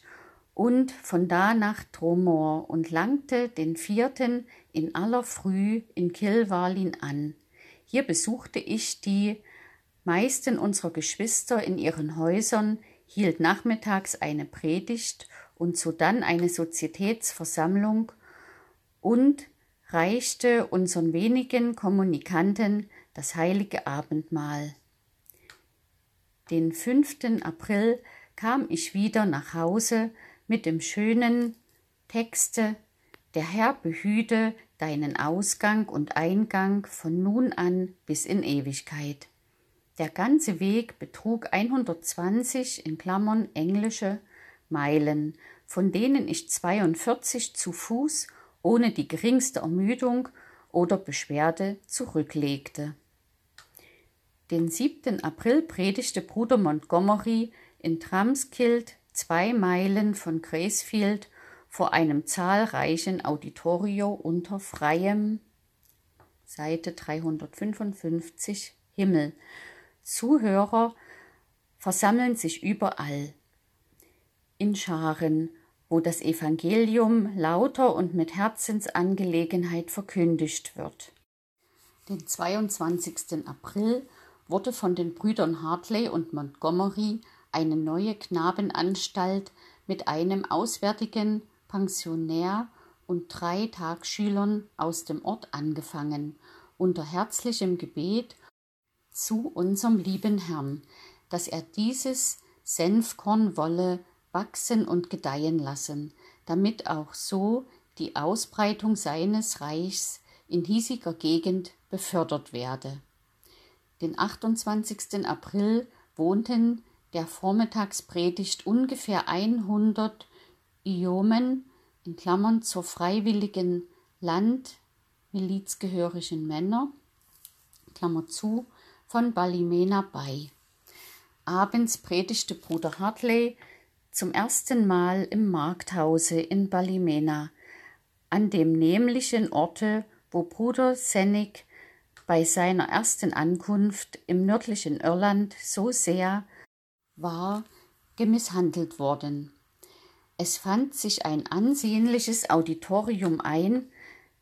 und von da nach Dromore und langte den 4. in aller Früh in Kilwarlin an. Hier besuchte ich die meisten unserer Geschwister in ihren Häusern, hielt nachmittags eine Predigt und sodann eine Sozietätsversammlung und reichte unseren wenigen Kommunikanten das heilige Abendmahl. Den 5. April kam ich wieder nach Hause mit dem schönen Texte Der Herr behüte deinen Ausgang und Eingang von nun an bis in Ewigkeit. Der ganze Weg betrug 120 in Klammern englische Meilen, von denen ich 42 zu Fuß ohne die geringste Ermüdung oder Beschwerde zurücklegte. Den 7. April predigte Bruder Montgomery in Tramskild, zwei Meilen von Gracefield, vor einem zahlreichen Auditorio unter freiem Seite 355 Himmel. Zuhörer versammeln sich überall. In Scharen, wo das Evangelium lauter und mit Herzensangelegenheit verkündigt wird. Den 22. April wurde von den Brüdern Hartley und Montgomery eine neue Knabenanstalt mit einem auswärtigen Pensionär und drei Tagschülern aus dem Ort angefangen, unter herzlichem Gebet zu unserem lieben Herrn, dass er dieses Senfkorn wolle wachsen und gedeihen lassen, damit auch so die Ausbreitung seines Reichs in hiesiger Gegend befördert werde. Den 28. April wohnten der Vormittagspredigt ungefähr 100 Iomen in Klammern zur freiwilligen Landmilizgehörigen Männer Klammer zu von Balimena bei. Abends predigte Bruder Hartley zum ersten Mal im Markthause in Balimena, an dem nämlichen Orte, wo Bruder Sennig bei seiner ersten Ankunft im nördlichen Irland so sehr war gemisshandelt worden. Es fand sich ein ansehnliches Auditorium ein,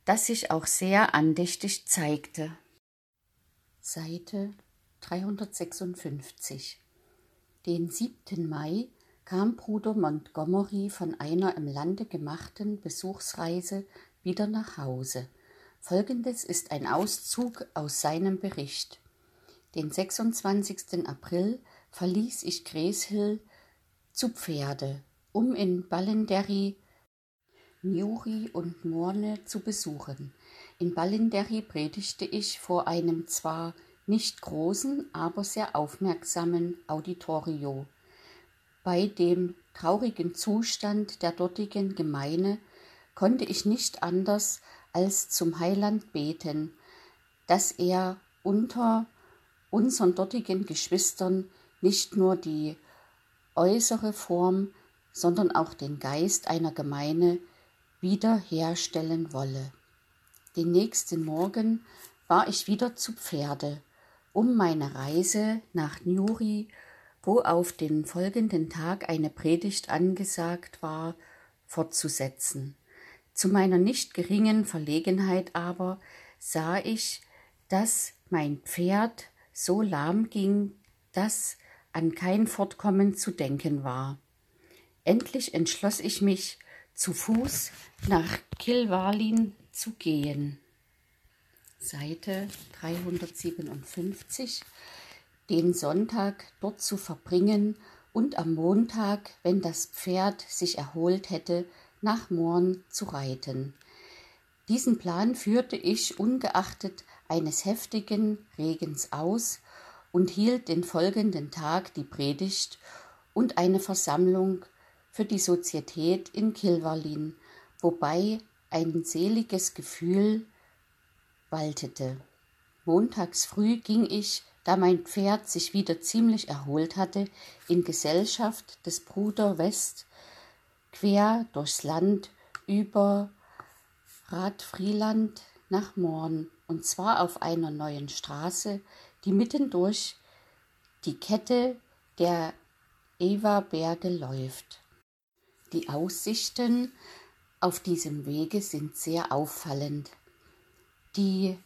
das sich auch sehr andächtig zeigte. Seite 356 Den 7. Mai kam Bruder Montgomery von einer im Lande gemachten Besuchsreise wieder nach Hause. Folgendes ist ein Auszug aus seinem Bericht. Den 26. April verließ ich Greshill zu Pferde, um in Ballinderry Newry und Morne zu besuchen. In Ballinderry predigte ich vor einem zwar nicht großen, aber sehr aufmerksamen Auditorio. Bei dem traurigen Zustand der dortigen Gemeine konnte ich nicht anders als zum Heiland beten, dass er unter unseren dortigen Geschwistern nicht nur die äußere Form, sondern auch den Geist einer Gemeine wiederherstellen wolle. Den nächsten Morgen war ich wieder zu Pferde, um meine Reise nach Newry wo auf den folgenden Tag eine Predigt angesagt war, fortzusetzen. Zu meiner nicht geringen Verlegenheit aber sah ich, dass mein Pferd so lahm ging, dass an kein Fortkommen zu denken war. Endlich entschloss ich mich, zu Fuß nach Kilwarlin zu gehen. Seite 357 den Sonntag dort zu verbringen und am Montag, wenn das Pferd sich erholt hätte, nach Morn zu reiten. Diesen Plan führte ich ungeachtet eines heftigen Regens aus und hielt den folgenden Tag die Predigt und eine Versammlung für die Sozietät in Kilverlin, wobei ein seliges Gefühl waltete. Montags früh ging ich da mein Pferd sich wieder ziemlich erholt hatte, in Gesellschaft des Bruder West quer durchs Land über Radfrieland nach Morn, und zwar auf einer neuen Straße, die mitten durch die Kette der Ewa-Berge läuft. Die Aussichten auf diesem Wege sind sehr auffallend. Die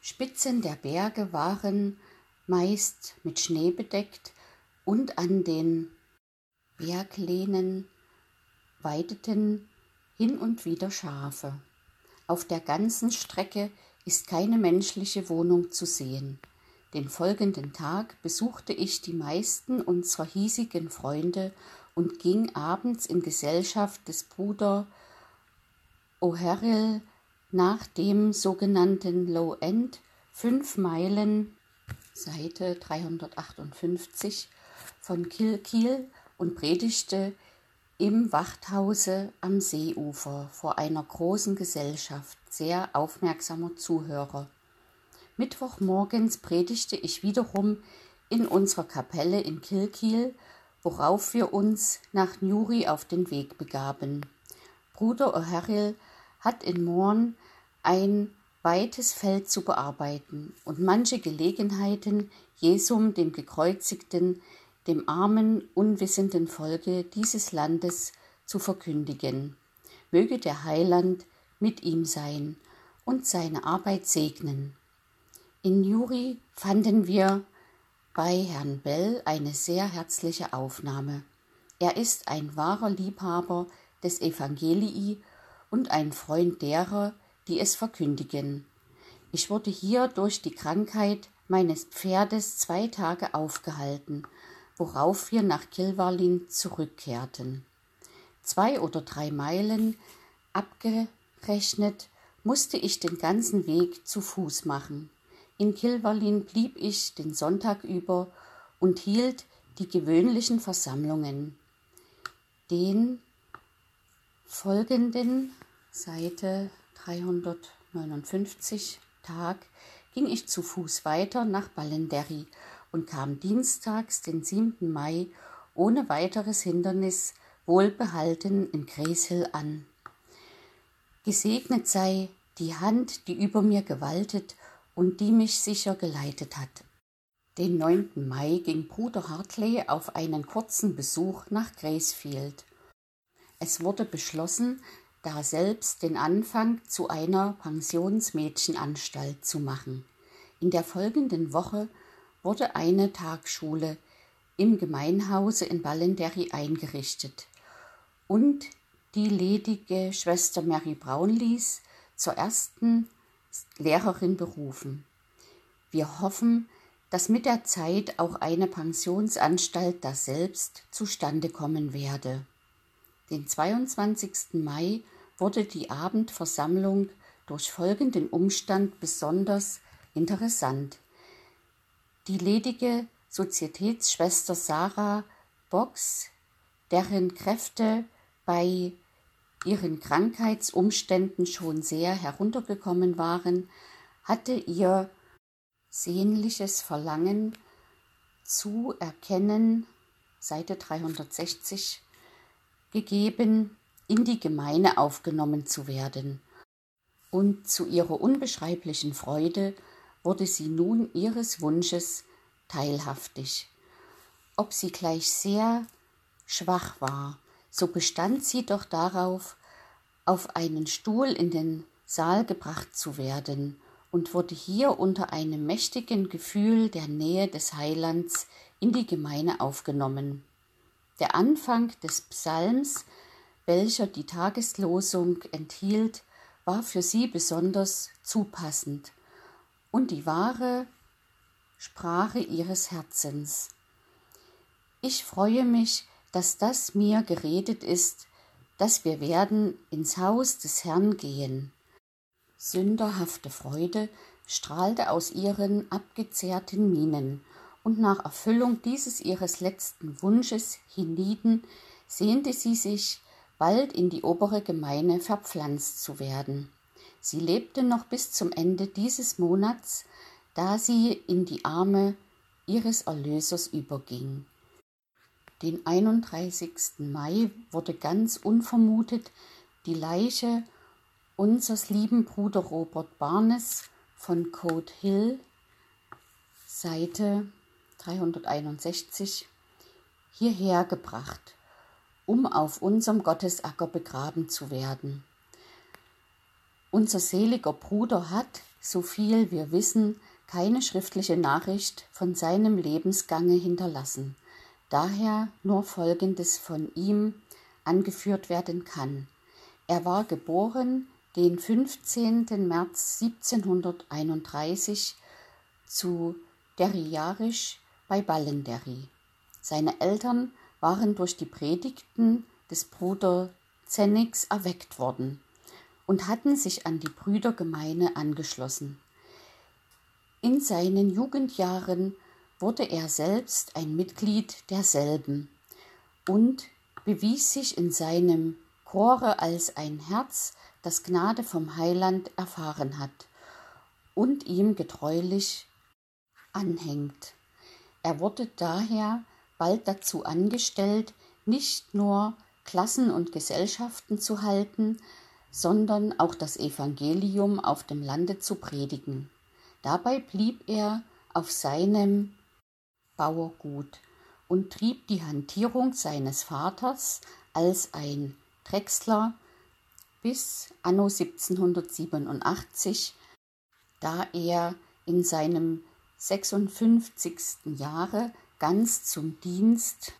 Spitzen der Berge waren meist mit Schnee bedeckt und an den Berglehnen weideten hin und wieder Schafe. Auf der ganzen Strecke ist keine menschliche Wohnung zu sehen. Den folgenden Tag besuchte ich die meisten unserer hiesigen Freunde und ging abends in Gesellschaft des Bruder O'Harrill nach dem sogenannten Low End fünf Meilen Seite 358 von Kiel und predigte im Wachthause am Seeufer vor einer großen Gesellschaft sehr aufmerksamer Zuhörer. Mittwochmorgens predigte ich wiederum in unserer Kapelle in Kilkiel, worauf wir uns nach Newry auf den Weg begaben. Bruder O'Harrill hat in Morn ein weites Feld zu bearbeiten und manche Gelegenheiten Jesum, dem Gekreuzigten, dem armen, unwissenden Volke dieses Landes zu verkündigen. Möge der Heiland mit ihm sein und seine Arbeit segnen. In Juri fanden wir bei Herrn Bell eine sehr herzliche Aufnahme. Er ist ein wahrer Liebhaber des Evangelii und ein Freund derer, die es verkündigen. Ich wurde hier durch die Krankheit meines Pferdes zwei Tage aufgehalten worauf wir nach Kilwarlin zurückkehrten. Zwei oder drei Meilen abgerechnet musste ich den ganzen Weg zu Fuß machen. In Kilwarlin blieb ich den Sonntag über und hielt die gewöhnlichen Versammlungen. Den folgenden Seite 359 Tag ging ich zu Fuß weiter nach Ballenderry und kam dienstags, den 7. Mai, ohne weiteres Hindernis wohlbehalten in Gräshill an. Gesegnet sei die Hand, die über mir gewaltet und die mich sicher geleitet hat. Den 9. Mai ging Bruder Hartley auf einen kurzen Besuch nach Gracefield. Es wurde beschlossen, da selbst den Anfang zu einer Pensionsmädchenanstalt zu machen. In der folgenden Woche wurde eine Tagschule im Gemeinhause in Ballenderry eingerichtet und die ledige Schwester Mary Brownlees zur ersten Lehrerin berufen. Wir hoffen, dass mit der Zeit auch eine Pensionsanstalt daselbst zustande kommen werde. Den 22. Mai wurde die Abendversammlung durch folgenden Umstand besonders interessant. Die ledige Sozietätsschwester Sarah Box, deren Kräfte bei ihren Krankheitsumständen schon sehr heruntergekommen waren, hatte ihr sehnliches Verlangen zu erkennen, Seite 360, gegeben, in die Gemeine aufgenommen zu werden. Und zu ihrer unbeschreiblichen Freude wurde sie nun ihres Wunsches teilhaftig. Ob sie gleich sehr schwach war, so bestand sie doch darauf, auf einen Stuhl in den Saal gebracht zu werden und wurde hier unter einem mächtigen Gefühl der Nähe des Heilands in die Gemeine aufgenommen. Der Anfang des Psalms, welcher die Tageslosung enthielt, war für sie besonders zupassend und die wahre Sprache ihres Herzens. Ich freue mich, dass das mir geredet ist, dass wir werden ins Haus des Herrn gehen. Sünderhafte Freude strahlte aus ihren abgezehrten Mienen, und nach Erfüllung dieses ihres letzten Wunsches hienieden sehnte sie sich, bald in die obere Gemeine verpflanzt zu werden. Sie lebte noch bis zum Ende dieses Monats, da sie in die Arme ihres Erlösers überging. Den 31. Mai wurde ganz unvermutet die Leiche unseres lieben Bruder Robert Barnes von Code Hill, Seite 361, hierher gebracht, um auf unserem Gottesacker begraben zu werden. Unser seliger Bruder hat, so viel wir wissen, keine schriftliche Nachricht von seinem Lebensgange hinterlassen, daher nur Folgendes von ihm angeführt werden kann. Er war geboren den 15. März 1731 zu Derryarisch bei Ballenderry. Seine Eltern waren durch die Predigten des Bruder Zennix erweckt worden und hatten sich an die Brüdergemeine angeschlossen. In seinen Jugendjahren wurde er selbst ein Mitglied derselben und bewies sich in seinem Chore als ein Herz, das Gnade vom Heiland erfahren hat und ihm getreulich anhängt. Er wurde daher bald dazu angestellt, nicht nur Klassen und Gesellschaften zu halten, sondern auch das Evangelium auf dem Lande zu predigen. Dabei blieb er auf seinem Bauergut und trieb die Hantierung seines Vaters als ein Drechsler bis anno 1787, da er in seinem 56. Jahre ganz zum Dienst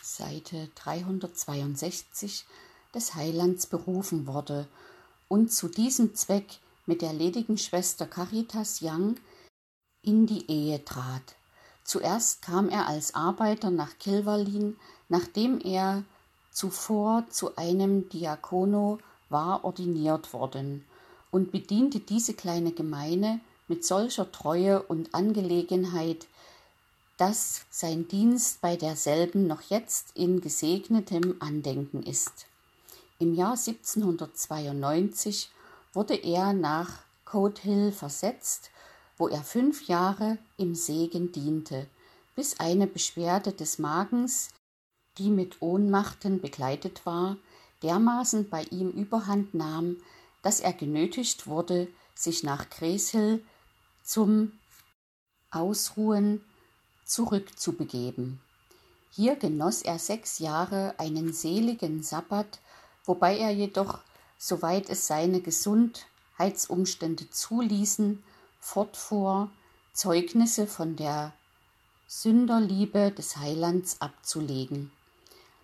Seite 362 des Heilands berufen wurde und zu diesem Zweck mit der ledigen Schwester Caritas Young in die Ehe trat. Zuerst kam er als Arbeiter nach Kilverlin, nachdem er zuvor zu einem Diakono war ordiniert worden und bediente diese kleine Gemeinde mit solcher Treue und Angelegenheit, dass sein Dienst bei derselben noch jetzt in gesegnetem Andenken ist. Im Jahr 1792 wurde er nach Coat Hill versetzt, wo er fünf Jahre im Segen diente, bis eine Beschwerde des Magens, die mit Ohnmachten begleitet war, dermaßen bei ihm überhand nahm, dass er genötigt wurde, sich nach Greshill zum Ausruhen zurückzubegeben. Hier genoss er sechs Jahre einen seligen Sabbat, wobei er jedoch, soweit es seine Gesundheitsumstände zuließen, fortfuhr, Zeugnisse von der Sünderliebe des Heilands abzulegen.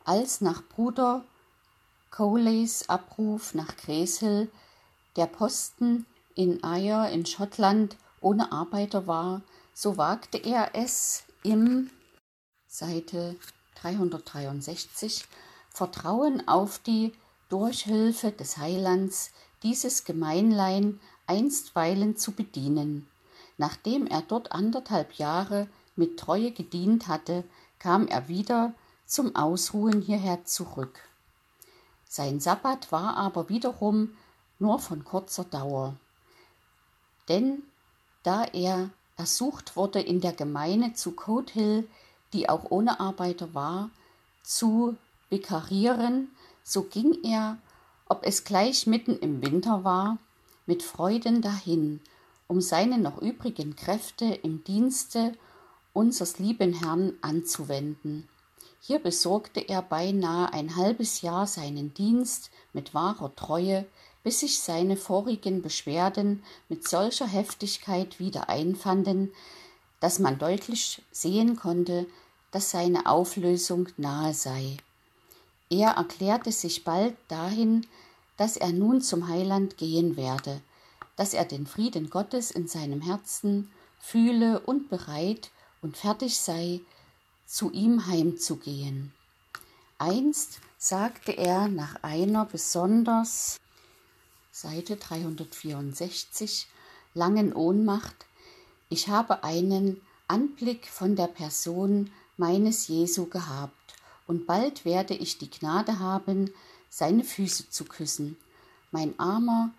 Als nach Bruder Coleys Abruf nach Greshill der Posten in Ayr in Schottland ohne Arbeiter war, so wagte er es im Seite 363 Vertrauen auf die Durchhilfe des Heilands dieses Gemeinlein einstweilen zu bedienen. Nachdem er dort anderthalb Jahre mit Treue gedient hatte, kam er wieder zum Ausruhen hierher zurück. Sein Sabbat war aber wiederum nur von kurzer Dauer. Denn da er ersucht wurde, in der Gemeinde zu Hill, die auch ohne Arbeiter war, zu vikarieren, so ging er, ob es gleich mitten im Winter war, mit Freuden dahin, um seine noch übrigen Kräfte im Dienste unseres lieben Herrn anzuwenden. Hier besorgte er beinahe ein halbes Jahr seinen Dienst mit wahrer Treue, bis sich seine vorigen Beschwerden mit solcher Heftigkeit wieder einfanden, dass man deutlich sehen konnte, dass seine Auflösung nahe sei. Er erklärte sich bald dahin, dass er nun zum Heiland gehen werde, dass er den Frieden Gottes in seinem Herzen fühle und bereit und fertig sei, zu ihm heimzugehen. Einst sagte er nach einer besonders Seite 364 langen Ohnmacht, ich habe einen Anblick von der Person meines Jesu gehabt, und bald werde ich die Gnade haben, seine Füße zu küssen. Mein armer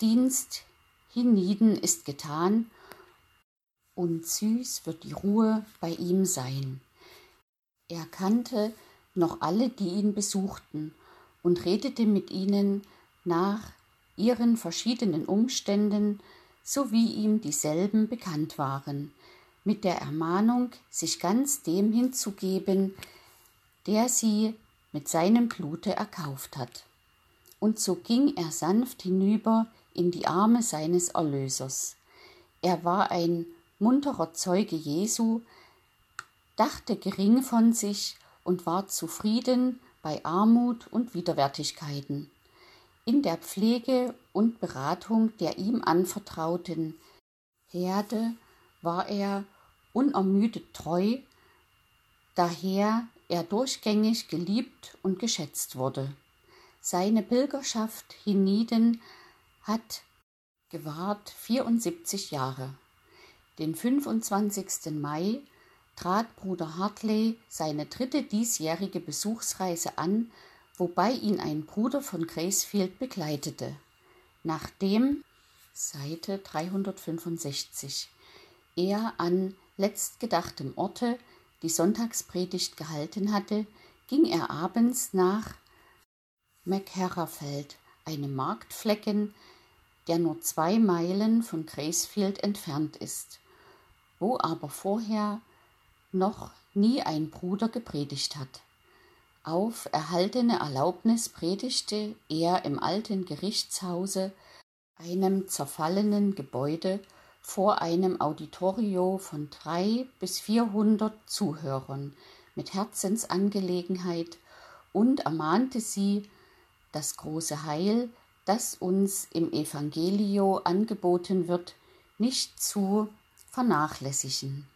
Dienst hienieden ist getan, und süß wird die Ruhe bei ihm sein. Er kannte noch alle, die ihn besuchten, und redete mit ihnen nach ihren verschiedenen Umständen, so wie ihm dieselben bekannt waren, mit der Ermahnung, sich ganz dem hinzugeben, der sie mit seinem Blute erkauft hat. Und so ging er sanft hinüber in die Arme seines Erlösers. Er war ein munterer Zeuge Jesu, dachte gering von sich und war zufrieden bei Armut und Widerwärtigkeiten. In der Pflege und Beratung der ihm anvertrauten Herde war er unermüdet treu, daher er durchgängig geliebt und geschätzt wurde. Seine Pilgerschaft hienieden hat gewahrt 74 Jahre. Den 25. Mai trat Bruder Hartley seine dritte diesjährige Besuchsreise an, wobei ihn ein Bruder von Gracefield begleitete. Nachdem Seite 365 er an letztgedachtem Orte die Sonntagspredigt gehalten hatte, ging er abends nach McHerrafeld, einem Marktflecken, der nur zwei Meilen von Gracefield entfernt ist, wo aber vorher noch nie ein Bruder gepredigt hat. Auf erhaltene Erlaubnis predigte er im alten Gerichtshause, einem zerfallenen Gebäude, vor einem Auditorio von drei bis vierhundert Zuhörern mit Herzensangelegenheit und ermahnte sie, das große Heil, das uns im Evangelio angeboten wird, nicht zu vernachlässigen.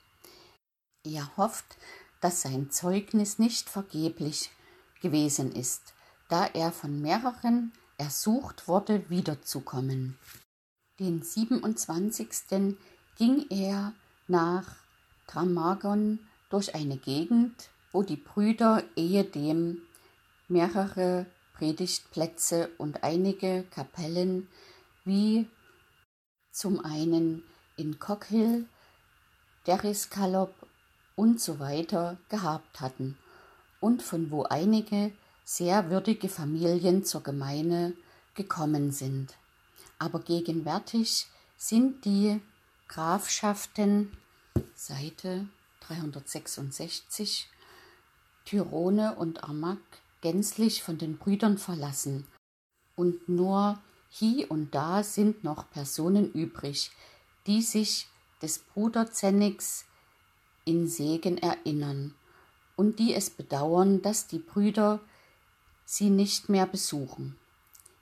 Er hofft, dass sein Zeugnis nicht vergeblich gewesen ist, da er von mehreren ersucht wurde, wiederzukommen. Den 27. ging er nach Dramagon durch eine Gegend, wo die Brüder ehedem mehrere Predigtplätze und einige Kapellen wie zum einen in Cockhill, Derriscallop und so weiter gehabt hatten und von wo einige sehr würdige Familien zur Gemeinde gekommen sind. Aber gegenwärtig sind die Grafschaften Seite 366 Tyrone und Armagh gänzlich von den Brüdern verlassen und nur hie und da sind noch Personen übrig, die sich des Bruderzennigs in Segen erinnern und die es bedauern, dass die Brüder sie nicht mehr besuchen.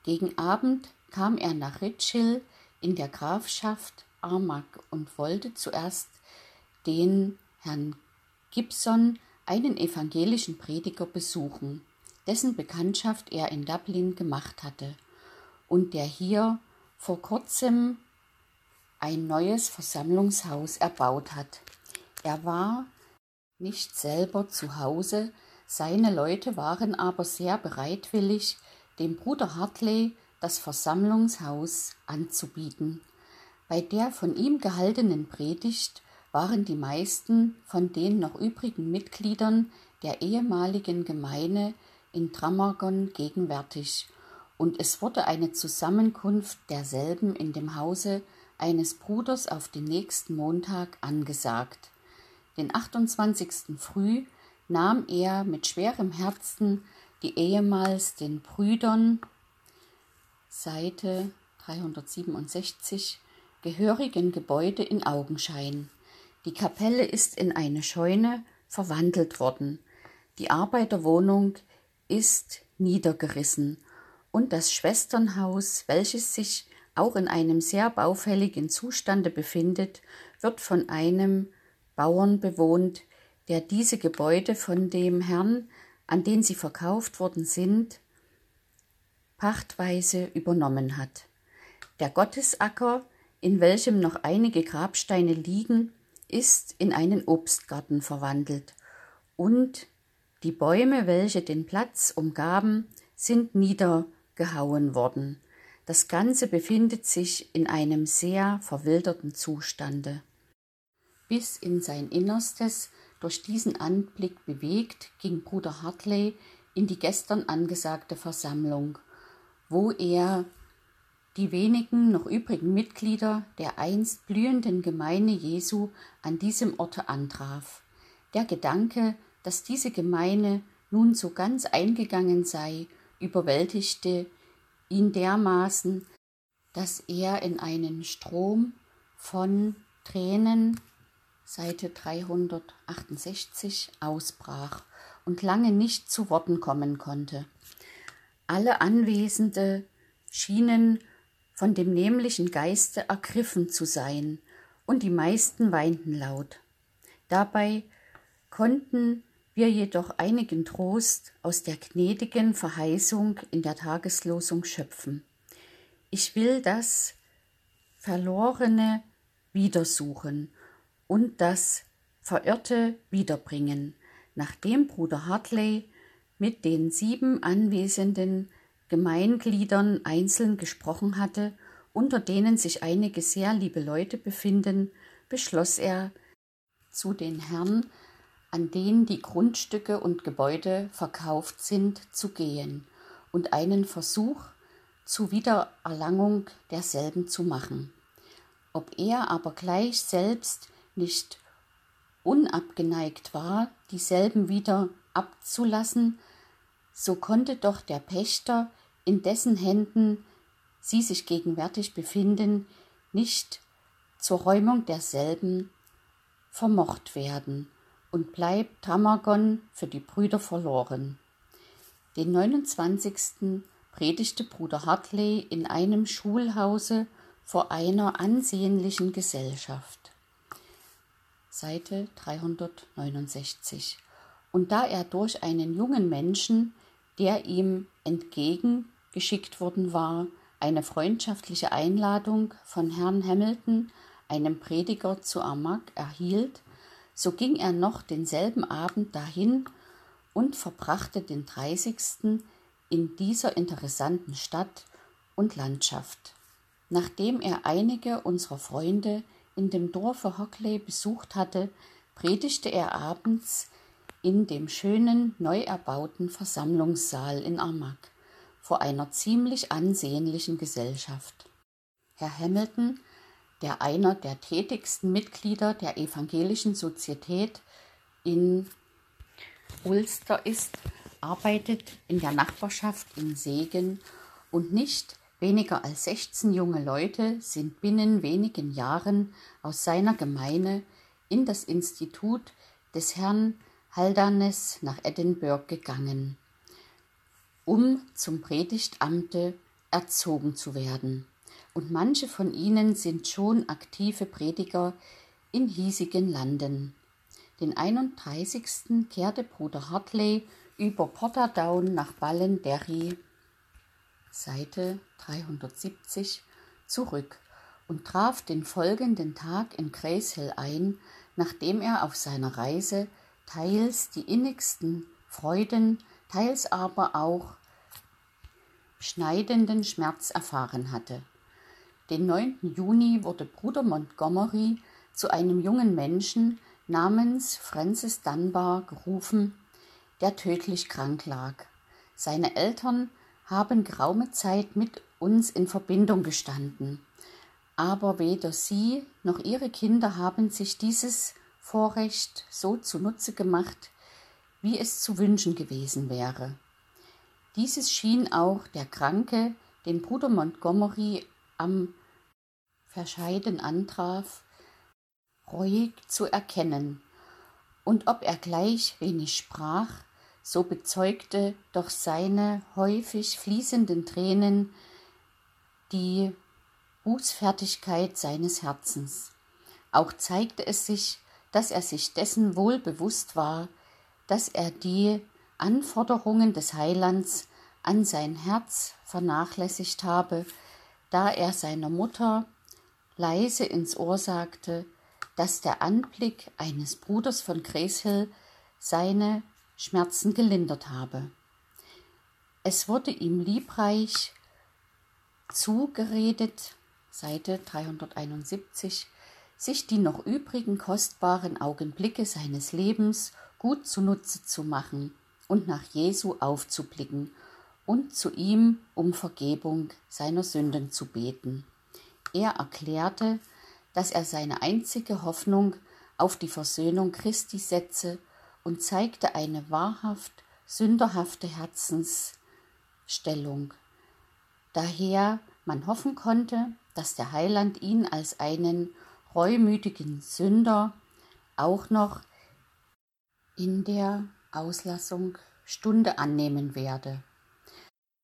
Gegen Abend kam er nach Ritschil in der Grafschaft Armagh und wollte zuerst den Herrn Gibson, einen evangelischen Prediger, besuchen, dessen Bekanntschaft er in Dublin gemacht hatte und der hier vor kurzem ein neues Versammlungshaus erbaut hat. Er war nicht selber zu Hause, seine Leute waren aber sehr bereitwillig, dem Bruder Hartley das Versammlungshaus anzubieten. Bei der von ihm gehaltenen Predigt waren die meisten von den noch übrigen Mitgliedern der ehemaligen Gemeinde in Tramargon gegenwärtig, und es wurde eine Zusammenkunft derselben in dem Hause eines Bruders auf den nächsten Montag angesagt. Den 28. früh nahm er mit schwerem Herzen die ehemals den Brüdern Seite 367 gehörigen Gebäude in Augenschein. Die Kapelle ist in eine Scheune verwandelt worden. Die Arbeiterwohnung ist niedergerissen und das Schwesternhaus, welches sich auch in einem sehr baufälligen Zustande befindet, wird von einem Bauern bewohnt, der diese Gebäude von dem Herrn, an den sie verkauft worden sind, pachtweise übernommen hat. Der Gottesacker, in welchem noch einige Grabsteine liegen, ist in einen Obstgarten verwandelt, und die Bäume, welche den Platz umgaben, sind niedergehauen worden. Das Ganze befindet sich in einem sehr verwilderten Zustande. Bis in sein Innerstes durch diesen Anblick bewegt, ging Bruder Hartley in die gestern angesagte Versammlung, wo er die wenigen noch übrigen Mitglieder der einst blühenden Gemeinde Jesu an diesem Orte antraf. Der Gedanke, dass diese Gemeinde nun so ganz eingegangen sei, überwältigte ihn dermaßen, dass er in einen Strom von Tränen Seite 368 ausbrach und lange nicht zu Worten kommen konnte. Alle Anwesende schienen von dem nämlichen Geiste ergriffen zu sein, und die meisten weinten laut. Dabei konnten wir jedoch einigen Trost aus der gnädigen Verheißung in der Tageslosung schöpfen. Ich will das Verlorene wiedersuchen und das Verirrte wiederbringen, nachdem Bruder Hartley mit den sieben anwesenden Gemeingliedern einzeln gesprochen hatte, unter denen sich einige sehr liebe Leute befinden, beschloss er, zu den Herren, an denen die Grundstücke und Gebäude verkauft sind, zu gehen und einen Versuch zu Wiedererlangung derselben zu machen. Ob er aber gleich selbst nicht unabgeneigt war, dieselben wieder abzulassen, so konnte doch der Pächter, in dessen Händen sie sich gegenwärtig befinden, nicht zur Räumung derselben vermocht werden und bleibt Tamagon für die Brüder verloren. Den 29. predigte Bruder Hartley in einem Schulhause vor einer ansehnlichen Gesellschaft. Seite 369. Und da er durch einen jungen Menschen, der ihm entgegengeschickt worden war, eine freundschaftliche Einladung von Herrn Hamilton, einem Prediger zu Armagh, erhielt, so ging er noch denselben Abend dahin und verbrachte den 30. in dieser interessanten Stadt und Landschaft. Nachdem er einige unserer Freunde in dem Dorfe Hockley besucht hatte, predigte er abends in dem schönen, neu erbauten Versammlungssaal in Armagh vor einer ziemlich ansehnlichen Gesellschaft. Herr Hamilton, der einer der tätigsten Mitglieder der Evangelischen Sozietät in Ulster ist, arbeitet in der Nachbarschaft in Segen und nicht Weniger als 16 junge Leute sind binnen wenigen Jahren aus seiner Gemeinde in das Institut des Herrn Haldanes nach Edinburgh gegangen, um zum Predigtamte erzogen zu werden. Und manche von ihnen sind schon aktive Prediger in hiesigen Landen. Den 31. kehrte Bruder Hartley über Portadown nach Ballenderry Seite 370 zurück und traf den folgenden Tag in Gracehill ein, nachdem er auf seiner Reise teils die innigsten Freuden, teils aber auch schneidenden Schmerz erfahren hatte. Den 9. Juni wurde Bruder Montgomery zu einem jungen Menschen namens Francis Dunbar gerufen, der tödlich krank lag. Seine Eltern haben geraume Zeit mit uns in Verbindung gestanden. Aber weder sie noch ihre Kinder haben sich dieses Vorrecht so zunutze gemacht, wie es zu wünschen gewesen wäre. Dieses schien auch der Kranke, den Bruder Montgomery am Verscheiden antraf, reuig zu erkennen, und ob er gleich wenig sprach, so bezeugte doch seine häufig fließenden Tränen die Bußfertigkeit seines Herzens. Auch zeigte es sich, dass er sich dessen wohl bewusst war, dass er die Anforderungen des Heilands an sein Herz vernachlässigt habe, da er seiner Mutter leise ins Ohr sagte, dass der Anblick eines Bruders von Gräshill seine Schmerzen gelindert habe. Es wurde ihm liebreich zugeredet, Seite 371, sich die noch übrigen kostbaren Augenblicke seines Lebens gut zunutze zu machen und nach Jesu aufzublicken und zu ihm um Vergebung seiner Sünden zu beten. Er erklärte, dass er seine einzige Hoffnung auf die Versöhnung Christi setze und zeigte eine wahrhaft sünderhafte Herzensstellung. Daher man hoffen konnte, dass der Heiland ihn als einen reumütigen Sünder auch noch in der Auslassung Stunde annehmen werde.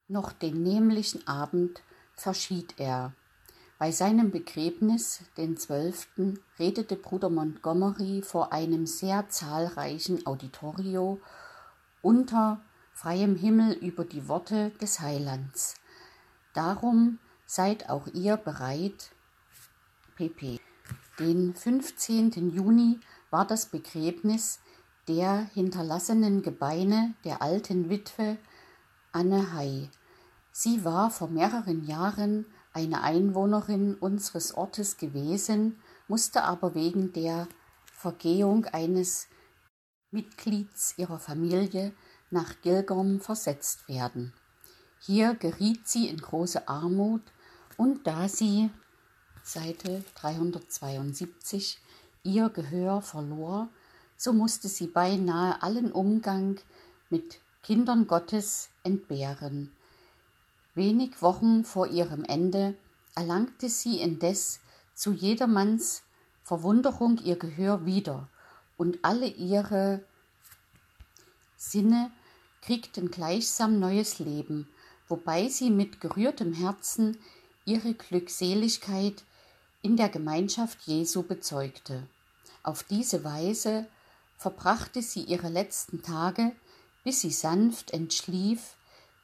Noch den nämlichen Abend verschied er. Bei seinem Begräbnis, den zwölften, redete Bruder Montgomery vor einem sehr zahlreichen Auditorio unter freiem Himmel über die Worte des Heilands. Darum seid auch ihr bereit. pp. Den 15. Juni war das Begräbnis der hinterlassenen Gebeine der alten Witwe Anne Hay. Sie war vor mehreren Jahren eine Einwohnerin unseres Ortes gewesen, musste aber wegen der Vergehung eines Mitglieds ihrer Familie nach Gilgom versetzt werden. Hier geriet sie in große Armut und da sie Seite 372 ihr Gehör verlor, so musste sie beinahe allen Umgang mit Kindern Gottes entbehren. Wenig Wochen vor ihrem Ende erlangte sie indes zu jedermanns Verwunderung ihr Gehör wieder, und alle ihre Sinne kriegten gleichsam neues Leben, wobei sie mit gerührtem Herzen ihre Glückseligkeit in der Gemeinschaft Jesu bezeugte. Auf diese Weise verbrachte sie ihre letzten Tage, bis sie sanft entschlief,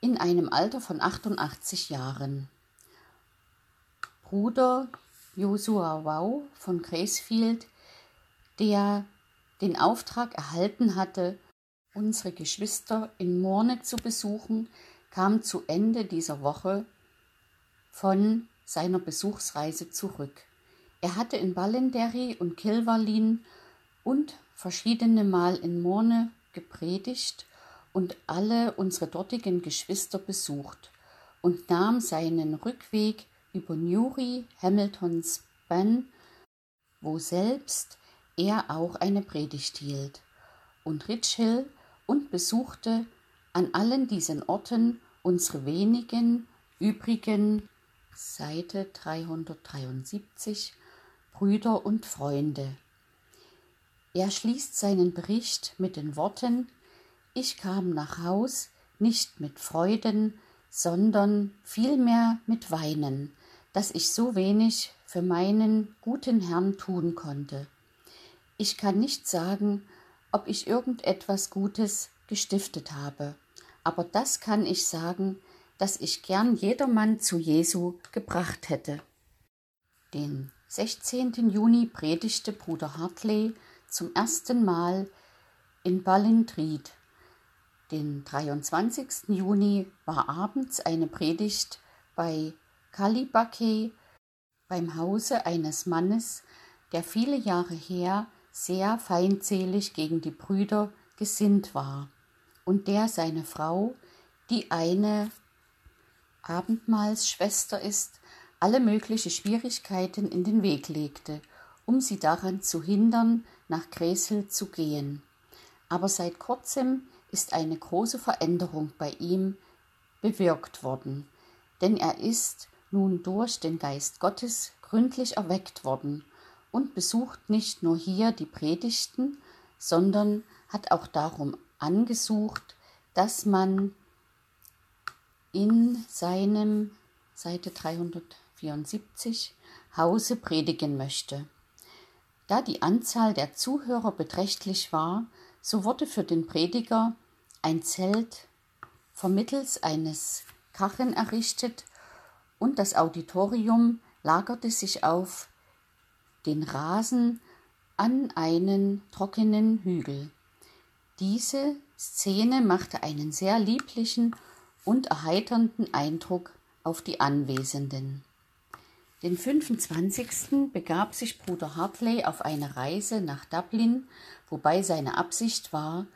in einem Alter von 88 Jahren. Bruder Josua Wau von Gracefield, der den Auftrag erhalten hatte, unsere Geschwister in Morne zu besuchen, kam zu Ende dieser Woche von seiner Besuchsreise zurück. Er hatte in Ballenderry und Kilvalin und verschiedene Mal in Morne gepredigt und alle unsere dortigen Geschwister besucht und nahm seinen Rückweg über Newry, Hamiltons Bann, wo selbst er auch eine Predigt hielt, und Richhill und besuchte an allen diesen Orten unsere wenigen übrigen Seite 373 Brüder und Freunde. Er schließt seinen Bericht mit den Worten Ich kam nach Haus nicht mit Freuden, sondern vielmehr mit Weinen, dass ich so wenig für meinen guten Herrn tun konnte. Ich kann nicht sagen, ob ich irgendetwas Gutes gestiftet habe, aber das kann ich sagen, dass ich gern jedermann zu Jesu gebracht hätte. Den 16. Juni predigte Bruder Hartley zum ersten Mal in Ballintried. Den 23. Juni war abends eine Predigt bei Kalibake beim Hause eines Mannes, der viele Jahre her sehr feindselig gegen die Brüder gesinnt war und der seine Frau, die eine Abendmahlsschwester ist, alle mögliche Schwierigkeiten in den Weg legte, um sie daran zu hindern, nach Gräsel zu gehen. Aber seit kurzem ist eine große Veränderung bei ihm bewirkt worden, denn er ist nun durch den Geist Gottes gründlich erweckt worden und besucht nicht nur hier die Predigten, sondern hat auch darum angesucht, dass man in seinem Seite 374 Hause predigen möchte. Da die Anzahl der Zuhörer beträchtlich war, so wurde für den Prediger ein Zelt vermittels eines Kachen errichtet und das Auditorium lagerte sich auf den Rasen an einen trockenen Hügel. Diese Szene machte einen sehr lieblichen und erheiternden Eindruck auf die Anwesenden. Den 25. begab sich Bruder Hartley auf eine Reise nach Dublin, wobei seine Absicht war,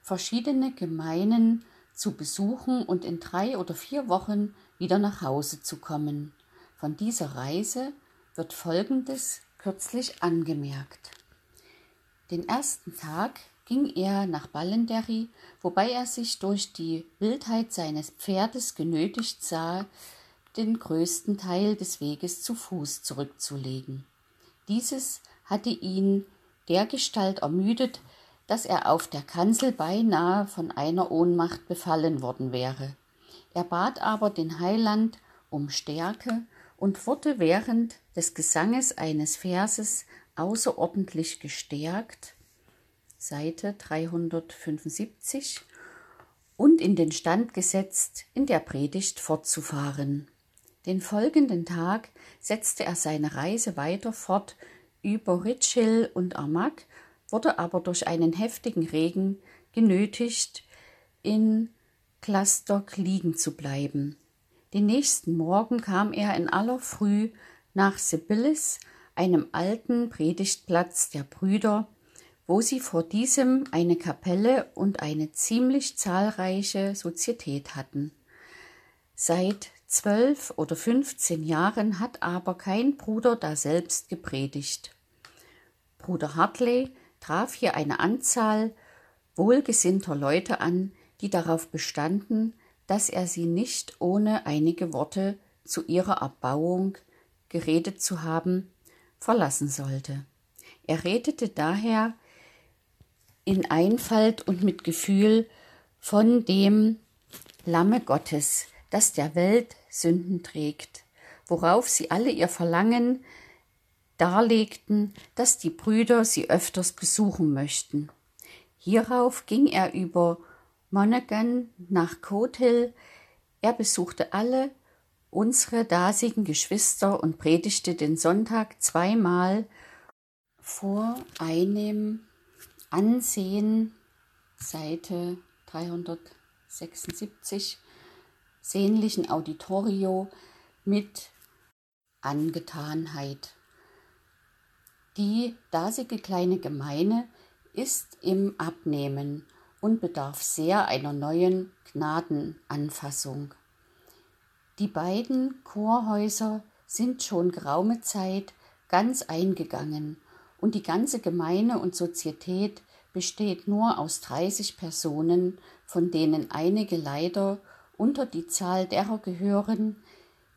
verschiedene Gemeinen zu besuchen und in drei oder vier Wochen wieder nach Hause zu kommen. Von dieser Reise wird Folgendes kürzlich angemerkt. Den ersten Tag ging er nach Ballenderry, wobei er sich durch die Wildheit seines Pferdes genötigt sah, den größten Teil des Weges zu Fuß zurückzulegen. Dieses hatte ihn dergestalt ermüdet, dass er auf der Kanzel beinahe von einer Ohnmacht befallen worden wäre. Er bat aber den Heiland um Stärke und wurde während des Gesanges eines Verses außerordentlich gestärkt, Seite 375, und in den Stand gesetzt, in der Predigt fortzufahren. Den folgenden Tag setzte er seine Reise weiter fort über Ritschhill und Armagh, wurde aber durch einen heftigen Regen genötigt, in Clusterk liegen zu bleiben. Den nächsten Morgen kam er in aller Früh nach Sibyllis, einem alten Predigtplatz der Brüder, wo sie vor diesem eine Kapelle und eine ziemlich zahlreiche Sozietät hatten. Seit zwölf oder fünfzehn Jahren hat aber kein Bruder daselbst gepredigt. Bruder Hartley traf hier eine Anzahl wohlgesinnter Leute an, die darauf bestanden, dass er sie nicht ohne einige Worte zu ihrer Erbauung geredet zu haben, verlassen sollte. Er redete daher in Einfalt und mit Gefühl von dem Lamme Gottes, das der Welt Sünden trägt, worauf sie alle ihr Verlangen darlegten, dass die Brüder sie öfters besuchen möchten. Hierauf ging er über Monaghan nach Coathill. Er besuchte alle unsere dasigen Geschwister und predigte den Sonntag zweimal vor einem Ansehen, Seite 376, sehnlichen Auditorio mit Angetanheit. Die dasige kleine Gemeine ist im Abnehmen und bedarf sehr einer neuen Gnadenanfassung. Die beiden Chorhäuser sind schon geraume Zeit ganz eingegangen und die ganze Gemeine und Sozietät besteht nur aus 30 Personen, von denen einige leider unter die Zahl derer gehören,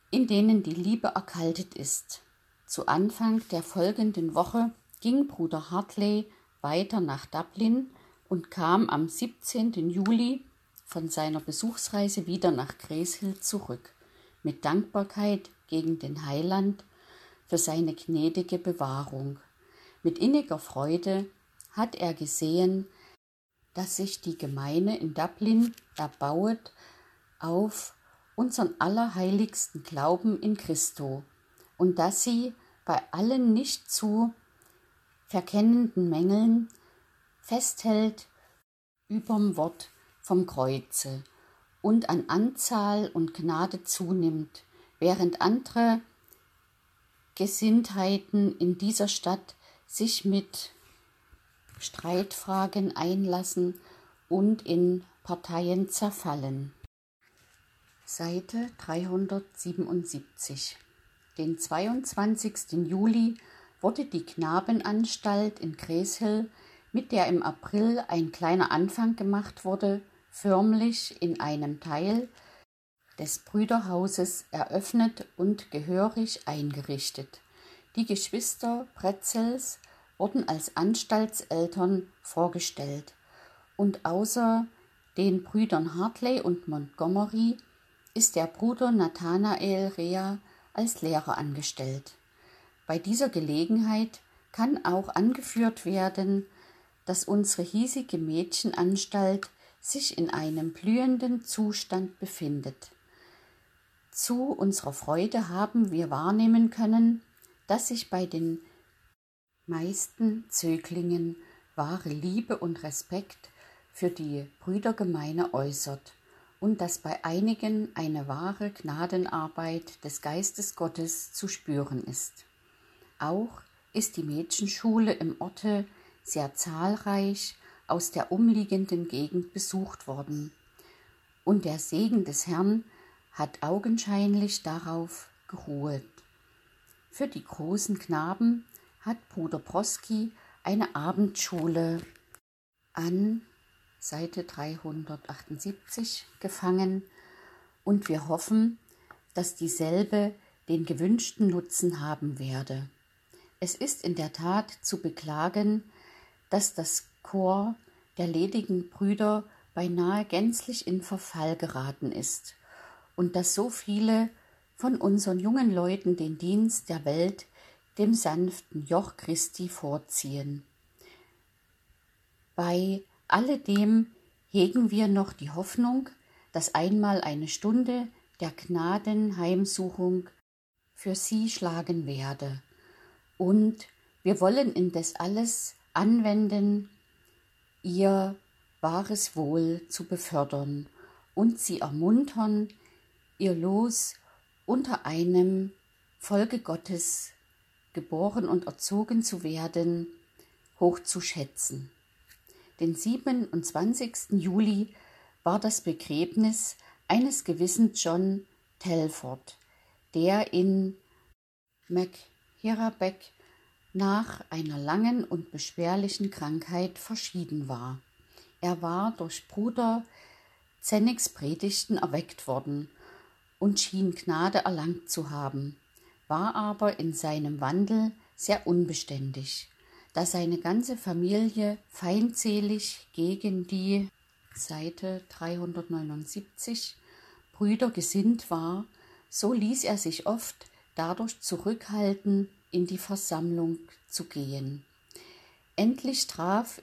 in denen die Liebe erkaltet ist. Zu Anfang der folgenden Woche ging Bruder Hartley weiter nach Dublin und kam am 17. Juli von seiner Besuchsreise wieder nach Gräshill zurück mit Dankbarkeit gegen den Heiland für seine gnädige Bewahrung. Mit inniger Freude hat er gesehen, dass sich die Gemeine in Dublin erbauet auf unseren allerheiligsten Glauben in Christo und dass sie bei allen nicht zu verkennenden Mängeln festhält überm Wort vom Kreuze und an Anzahl und Gnade zunimmt, während andere Gesinntheiten in dieser Stadt sich mit Streitfragen einlassen und in Parteien zerfallen. Seite 377. Den 22. Juli wurde die Knabenanstalt in Gräshill, mit der im April ein kleiner Anfang gemacht wurde, förmlich in einem Teil des Brüderhauses eröffnet und gehörig eingerichtet. Die Geschwister Pretzels wurden als Anstaltseltern vorgestellt und außer den Brüdern Hartley und Montgomery ist der Bruder Nathanael Rea als Lehrer angestellt. Bei dieser Gelegenheit kann auch angeführt werden, dass unsere hiesige Mädchenanstalt sich in einem blühenden Zustand befindet. Zu unserer Freude haben wir wahrnehmen können, dass sich bei den meisten Zöglingen wahre Liebe und Respekt für die Brüdergemeine äußert und dass bei einigen eine wahre Gnadenarbeit des Geistes Gottes zu spüren ist. Auch ist die Mädchenschule im Orte sehr zahlreich aus der umliegenden Gegend besucht worden, und der Segen des Herrn hat augenscheinlich darauf geruht. Für die großen Knaben hat Bruder Broski eine Abendschule an Seite 378 gefangen und wir hoffen, dass dieselbe den gewünschten Nutzen haben werde. Es ist in der Tat zu beklagen, dass das Chor der ledigen Brüder beinahe gänzlich in Verfall geraten ist und dass so viele von unseren jungen Leuten den Dienst der Welt dem sanften Joch Christi vorziehen. Bei alledem hegen wir noch die Hoffnung, dass einmal eine Stunde der Gnadenheimsuchung für sie schlagen werde. Und wir wollen indes alles anwenden, ihr wahres Wohl zu befördern und sie ermuntern, ihr Los unter einem Folge Gottes geboren und erzogen zu werden, hoch zu schätzen. Den 27. Juli war das Begräbnis eines gewissen John Telford, der in McHerabeck nach einer langen und beschwerlichen Krankheit verschieden war. Er war durch Bruder Zennigs Predigten erweckt worden und schien Gnade erlangt zu haben, war aber in seinem Wandel sehr unbeständig, da seine ganze Familie feindselig gegen die Seite 379 Brüder gesinnt war, so ließ er sich oft dadurch zurückhalten, in die Versammlung zu gehen. Endlich traf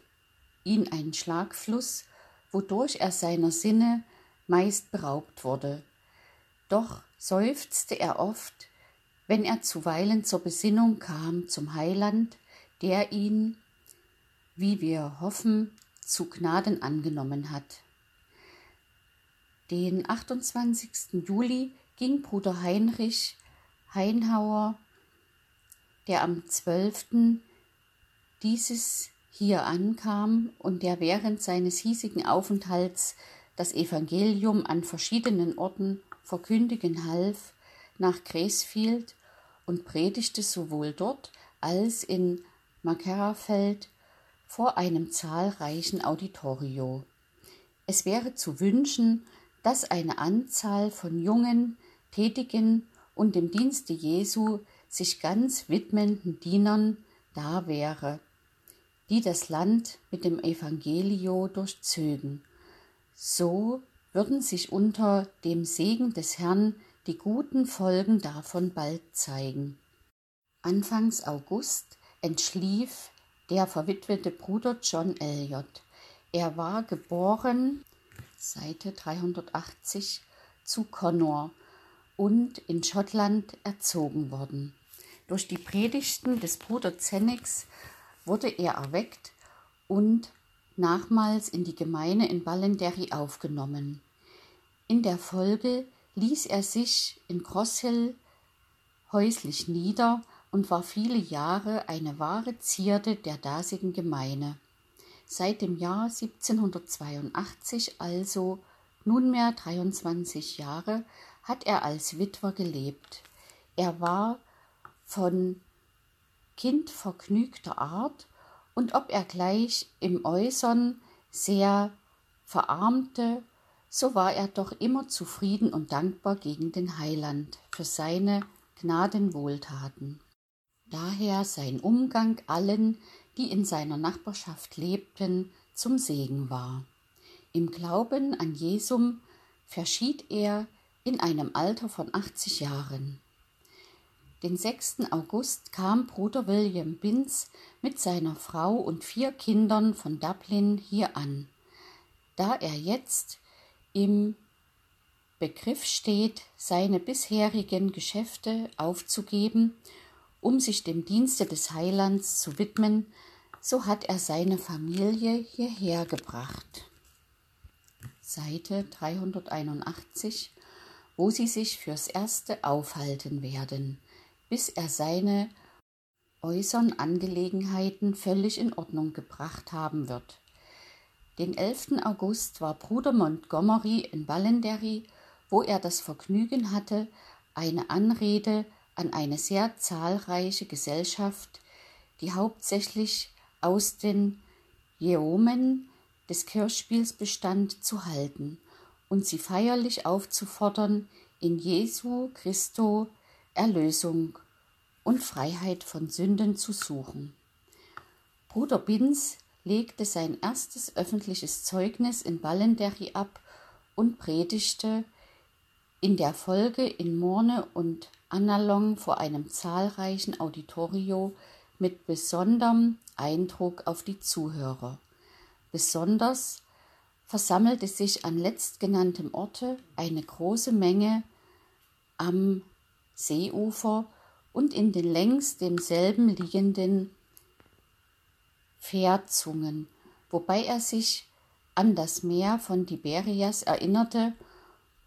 ihn ein Schlagfluss, wodurch er seiner Sinne meist beraubt wurde, doch seufzte er oft, wenn er zuweilen zur Besinnung kam zum Heiland, der ihn, wie wir hoffen, zu Gnaden angenommen hat. Den 28. Juli ging Bruder Heinrich Heinhauer, der am 12. dieses hier ankam und der während seines hiesigen Aufenthalts das Evangelium an verschiedenen Orten verkündigen half, nach Gräsfield und predigte sowohl dort als in Makerafeld vor einem zahlreichen Auditorio. Es wäre zu wünschen, dass eine Anzahl von jungen, tätigen und dem Dienste Jesu sich ganz widmenden Dienern da wäre, die das Land mit dem Evangelio durchzögen. So würden sich unter dem Segen des Herrn die guten Folgen davon bald zeigen. Anfangs August entschlief der verwitwete Bruder John Elliot. Er war geboren Seite 380 zu Connor und in Schottland erzogen worden. Durch die Predigten des Bruder Zenix wurde er erweckt und nachmals in die Gemeine in Ballenderry aufgenommen. In der Folge ließ er sich in Crosshill häuslich nieder und war viele Jahre eine wahre Zierde der dasigen Gemeine. Seit dem Jahr 1782, also nunmehr 23 Jahre, hat er als Witwer gelebt. Er war von kindvergnügter Art und ob er gleich im Äußern sehr verarmte, so war er doch immer zufrieden und dankbar gegen den Heiland für seine Gnadenwohltaten. Daher sein Umgang allen, die in seiner Nachbarschaft lebten, zum Segen war. Im Glauben an Jesum verschied er in einem Alter von 80 Jahren. Den 6. August kam Bruder William Binz mit seiner Frau und vier Kindern von Dublin hier an. Da er jetzt im Begriff steht, seine bisherigen Geschäfte aufzugeben, um sich dem Dienste des Heilands zu widmen, so hat er seine Familie hierher gebracht. Seite 381, wo sie sich fürs Erste aufhalten werden, bis er seine äußeren Angelegenheiten völlig in Ordnung gebracht haben wird. Den 11. August war Bruder Montgomery in Ballenderry, wo er das Vergnügen hatte, eine Anrede an eine sehr zahlreiche Gesellschaft, die hauptsächlich aus den Jeomen des Kirchspiels bestand, zu halten und sie feierlich aufzufordern, in Jesu Christo Erlösung und Freiheit von Sünden zu suchen. Bruder Binz legte sein erstes öffentliches Zeugnis in Ballenderry ab und predigte in der Folge in Morne und Annalong vor einem zahlreichen Auditorio mit besonderem Eindruck auf die Zuhörer. Besonders versammelte sich an letztgenanntem Orte eine große Menge am Seeufer und in den längs demselben liegenden Pferdzungen, wobei er sich an das Meer von Tiberias erinnerte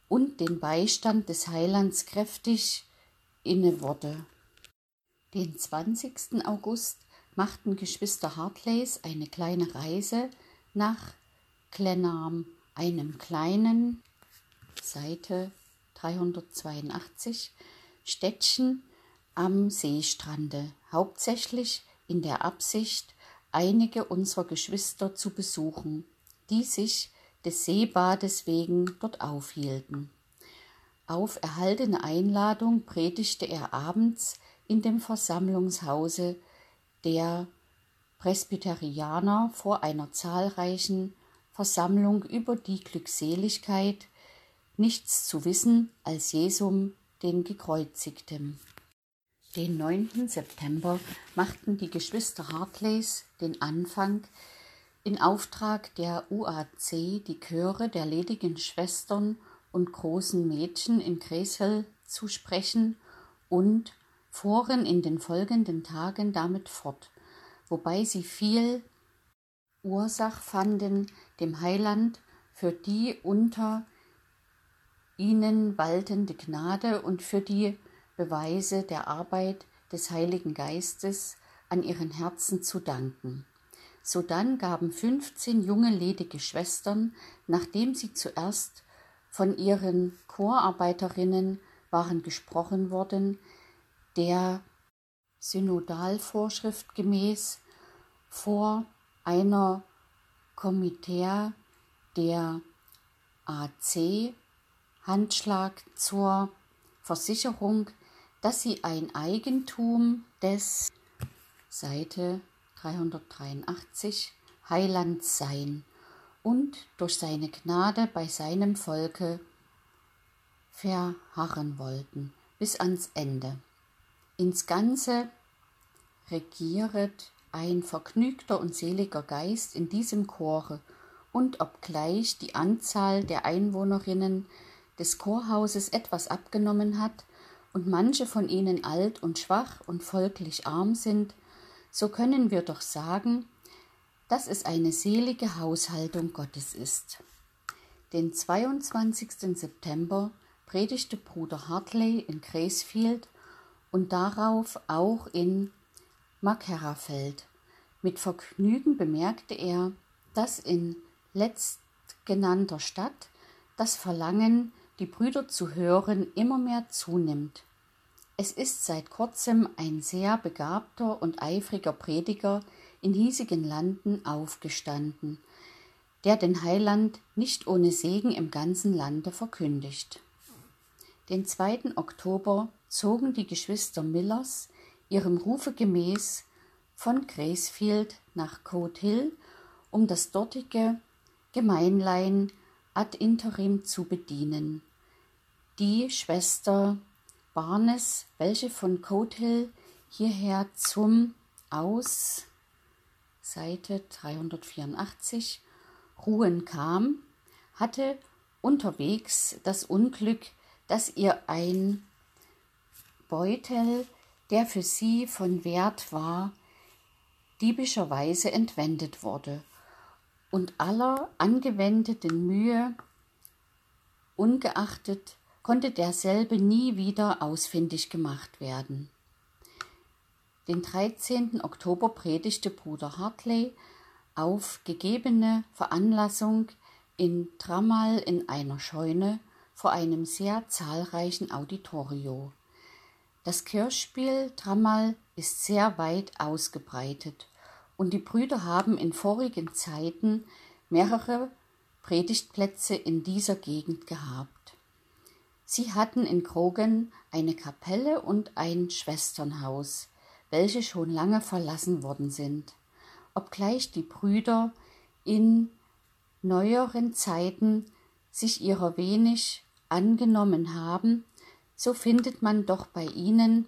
und den Beistand des Heilands kräftig inne wurde. Den 20. August machten Geschwister Hartleys eine kleine Reise nach Glenarm, einem kleinen, Seite 382, Städtchen am Seestrande, hauptsächlich in der Absicht, einige unserer Geschwister zu besuchen, die sich des Seebades wegen dort aufhielten. Auf erhaltene Einladung predigte er abends in dem Versammlungshause der Presbyterianer vor einer zahlreichen Versammlung über die Glückseligkeit, nichts zu wissen als Jesum den Gekreuzigten. Den 9. September machten die Geschwister Hartleys den Anfang, in Auftrag der UAC die Chöre der ledigen Schwestern und großen Mädchen in Gresel zu sprechen und fuhren in den folgenden Tagen damit fort, wobei sie viel Ursach fanden, dem Heiland für die unter ihnen waltende Gnade und für die Beweise der Arbeit des Heiligen Geistes an ihren Herzen zu danken. Sodann gaben 15 junge ledige Schwestern, nachdem sie zuerst von ihren Chorarbeiterinnen waren gesprochen worden, der Synodalvorschrift gemäß vor einer Komitee der AC Handschlag zur Versicherung dass sie ein Eigentum des Seite 383 Heilands seien und durch seine Gnade bei seinem Volke verharren wollten bis ans Ende. Ins Ganze regieret ein vergnügter und seliger Geist in diesem Chore, und obgleich die Anzahl der Einwohnerinnen des Chorhauses etwas abgenommen hat, und manche von ihnen alt und schwach und folglich arm sind, so können wir doch sagen, dass es eine selige Haushaltung Gottes ist. Den 22. September predigte Bruder Hartley in Gracefield und darauf auch in Makerafeld. Mit Vergnügen bemerkte er, dass in letztgenannter Stadt das Verlangen die Brüder zu hören immer mehr zunimmt. Es ist seit kurzem ein sehr begabter und eifriger Prediger in hiesigen Landen aufgestanden, der den Heiland nicht ohne Segen im ganzen Lande verkündigt. Den 2. Oktober zogen die Geschwister Millers ihrem Rufe gemäß von Gracefield nach Coat Hill, um das dortige Gemeinlein ad interim zu bedienen. Die Schwester Barnes, welche von Coathill hierher zum Aus Seite 384 ruhen kam, hatte unterwegs das Unglück, dass ihr ein Beutel, der für sie von Wert war, diebischerweise entwendet wurde und aller angewendeten Mühe ungeachtet konnte derselbe nie wieder ausfindig gemacht werden. Den 13. Oktober predigte Bruder Hartley auf gegebene Veranlassung in Tramal in einer Scheune vor einem sehr zahlreichen Auditorio. Das Kirchspiel Tramal ist sehr weit ausgebreitet und die Brüder haben in vorigen Zeiten mehrere Predigtplätze in dieser Gegend gehabt. Sie hatten in Krogen eine Kapelle und ein Schwesternhaus, welche schon lange verlassen worden sind, obgleich die Brüder in neueren Zeiten sich ihrer wenig angenommen haben, so findet man doch bei ihnen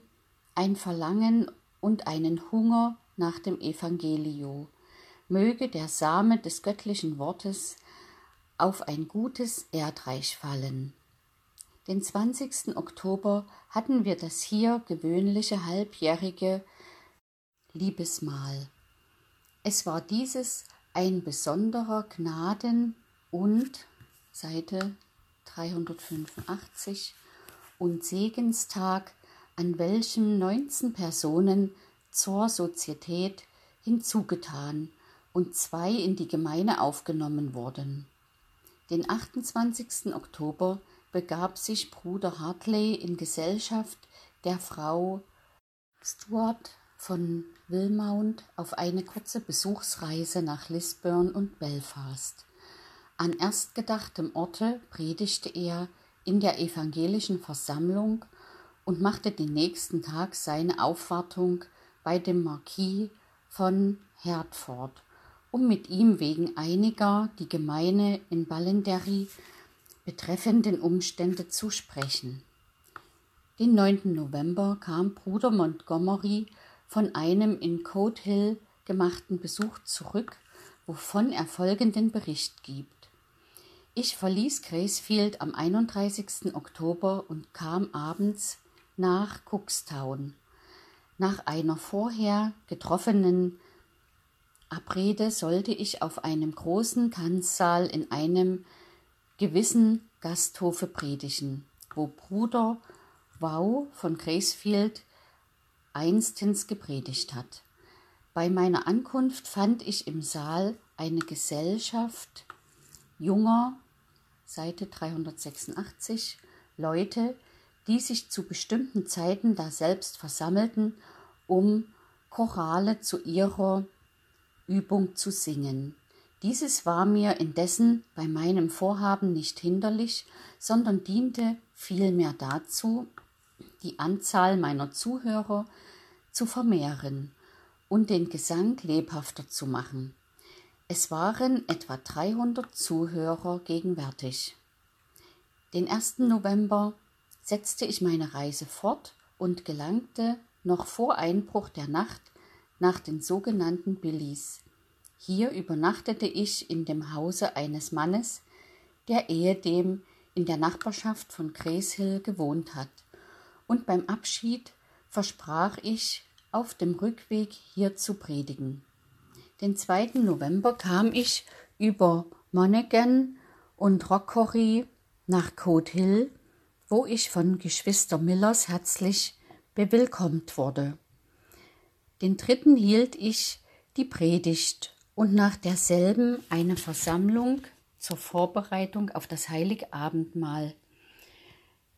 ein Verlangen und einen Hunger nach dem Evangelio. Möge der Same des göttlichen Wortes auf ein gutes Erdreich fallen. Den 20. Oktober hatten wir das hier gewöhnliche halbjährige Liebesmahl. Es war dieses ein besonderer Gnaden- und Seite 385 und Segenstag, an welchem 19 Personen zur Sozietät hinzugetan und zwei in die Gemeinde aufgenommen wurden. Den 28. Oktober begab sich Bruder Hartley in Gesellschaft der Frau Stuart von Wilmount auf eine kurze Besuchsreise nach Lisburn und Belfast. An erstgedachtem Orte predigte er in der evangelischen Versammlung und machte den nächsten Tag seine Aufwartung bei dem Marquis von Hertford, um mit ihm wegen einiger die Gemeine in Ballenderry betreffenden Umstände zu sprechen. Den 9. November kam Bruder Montgomery von einem in Coat Hill gemachten Besuch zurück, wovon er folgenden Bericht gibt. Ich verließ Gracefield am 31. Oktober und kam abends nach Cookstown. Nach einer vorher getroffenen Abrede sollte ich auf einem großen Tanzsaal in einem gewissen Gasthofe predigen, wo Bruder Wow von Gracefield einstens gepredigt hat. Bei meiner Ankunft fand ich im Saal eine Gesellschaft junger, Seite 386, Leute, die sich zu bestimmten Zeiten da selbst versammelten, um Chorale zu ihrer Übung zu singen. Dieses war mir indessen bei meinem Vorhaben nicht hinderlich, sondern diente vielmehr dazu, die Anzahl meiner Zuhörer zu vermehren und den Gesang lebhafter zu machen. Es waren etwa 300 Zuhörer gegenwärtig. Den 1. November setzte ich meine Reise fort und gelangte noch vor Einbruch der Nacht nach den sogenannten Billies. Hier übernachtete ich in dem Hause eines Mannes, der ehedem in der Nachbarschaft von Gracehill gewohnt hat, und beim Abschied versprach ich auf dem Rückweg hier zu predigen. Den 2. November kam ich über Monaghan und Rockery nach Coat Hill, wo ich von Geschwister Millers herzlich bewillkommt wurde. Den dritten hielt ich die Predigt und nach derselben eine Versammlung zur Vorbereitung auf das heilige Abendmahl,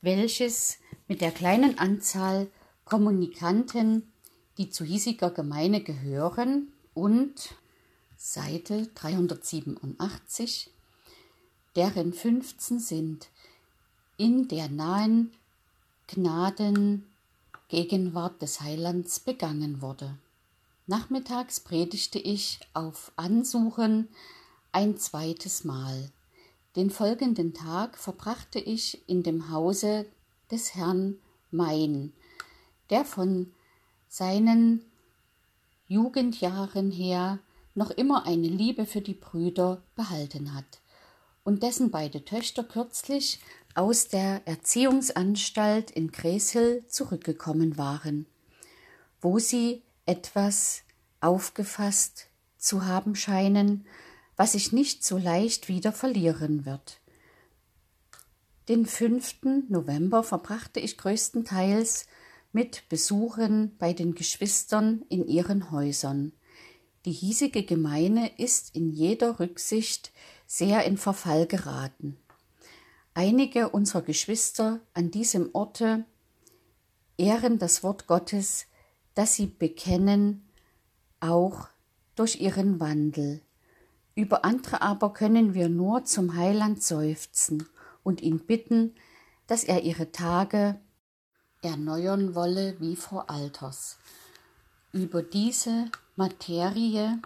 welches mit der kleinen Anzahl Kommunikanten die zu hiesiger Gemeinde gehören und Seite 387, deren 15 sind, in der nahen Gnadengegenwart des Heilands begangen wurde. Nachmittags predigte ich auf Ansuchen ein zweites Mal. Den folgenden Tag verbrachte ich in dem Hause des Herrn Main, der von seinen Jugendjahren her noch immer eine Liebe für die Brüder behalten hat und dessen beide Töchter kürzlich aus der Erziehungsanstalt in Gräsel zurückgekommen waren, wo sie etwas aufgefasst zu haben scheinen, was sich nicht so leicht wieder verlieren wird. Den 5. November verbrachte ich größtenteils mit Besuchen bei den Geschwistern in ihren Häusern. Die hiesige Gemeinde ist in jeder Rücksicht sehr in Verfall geraten. Einige unserer Geschwister an diesem Orte ehren das Wort Gottes, das sie bekennen, auch durch ihren Wandel. Über andere aber können wir nur zum Heiland seufzen und ihn bitten, dass er ihre Tage erneuern wolle wie vor Alters. Über diese Materie,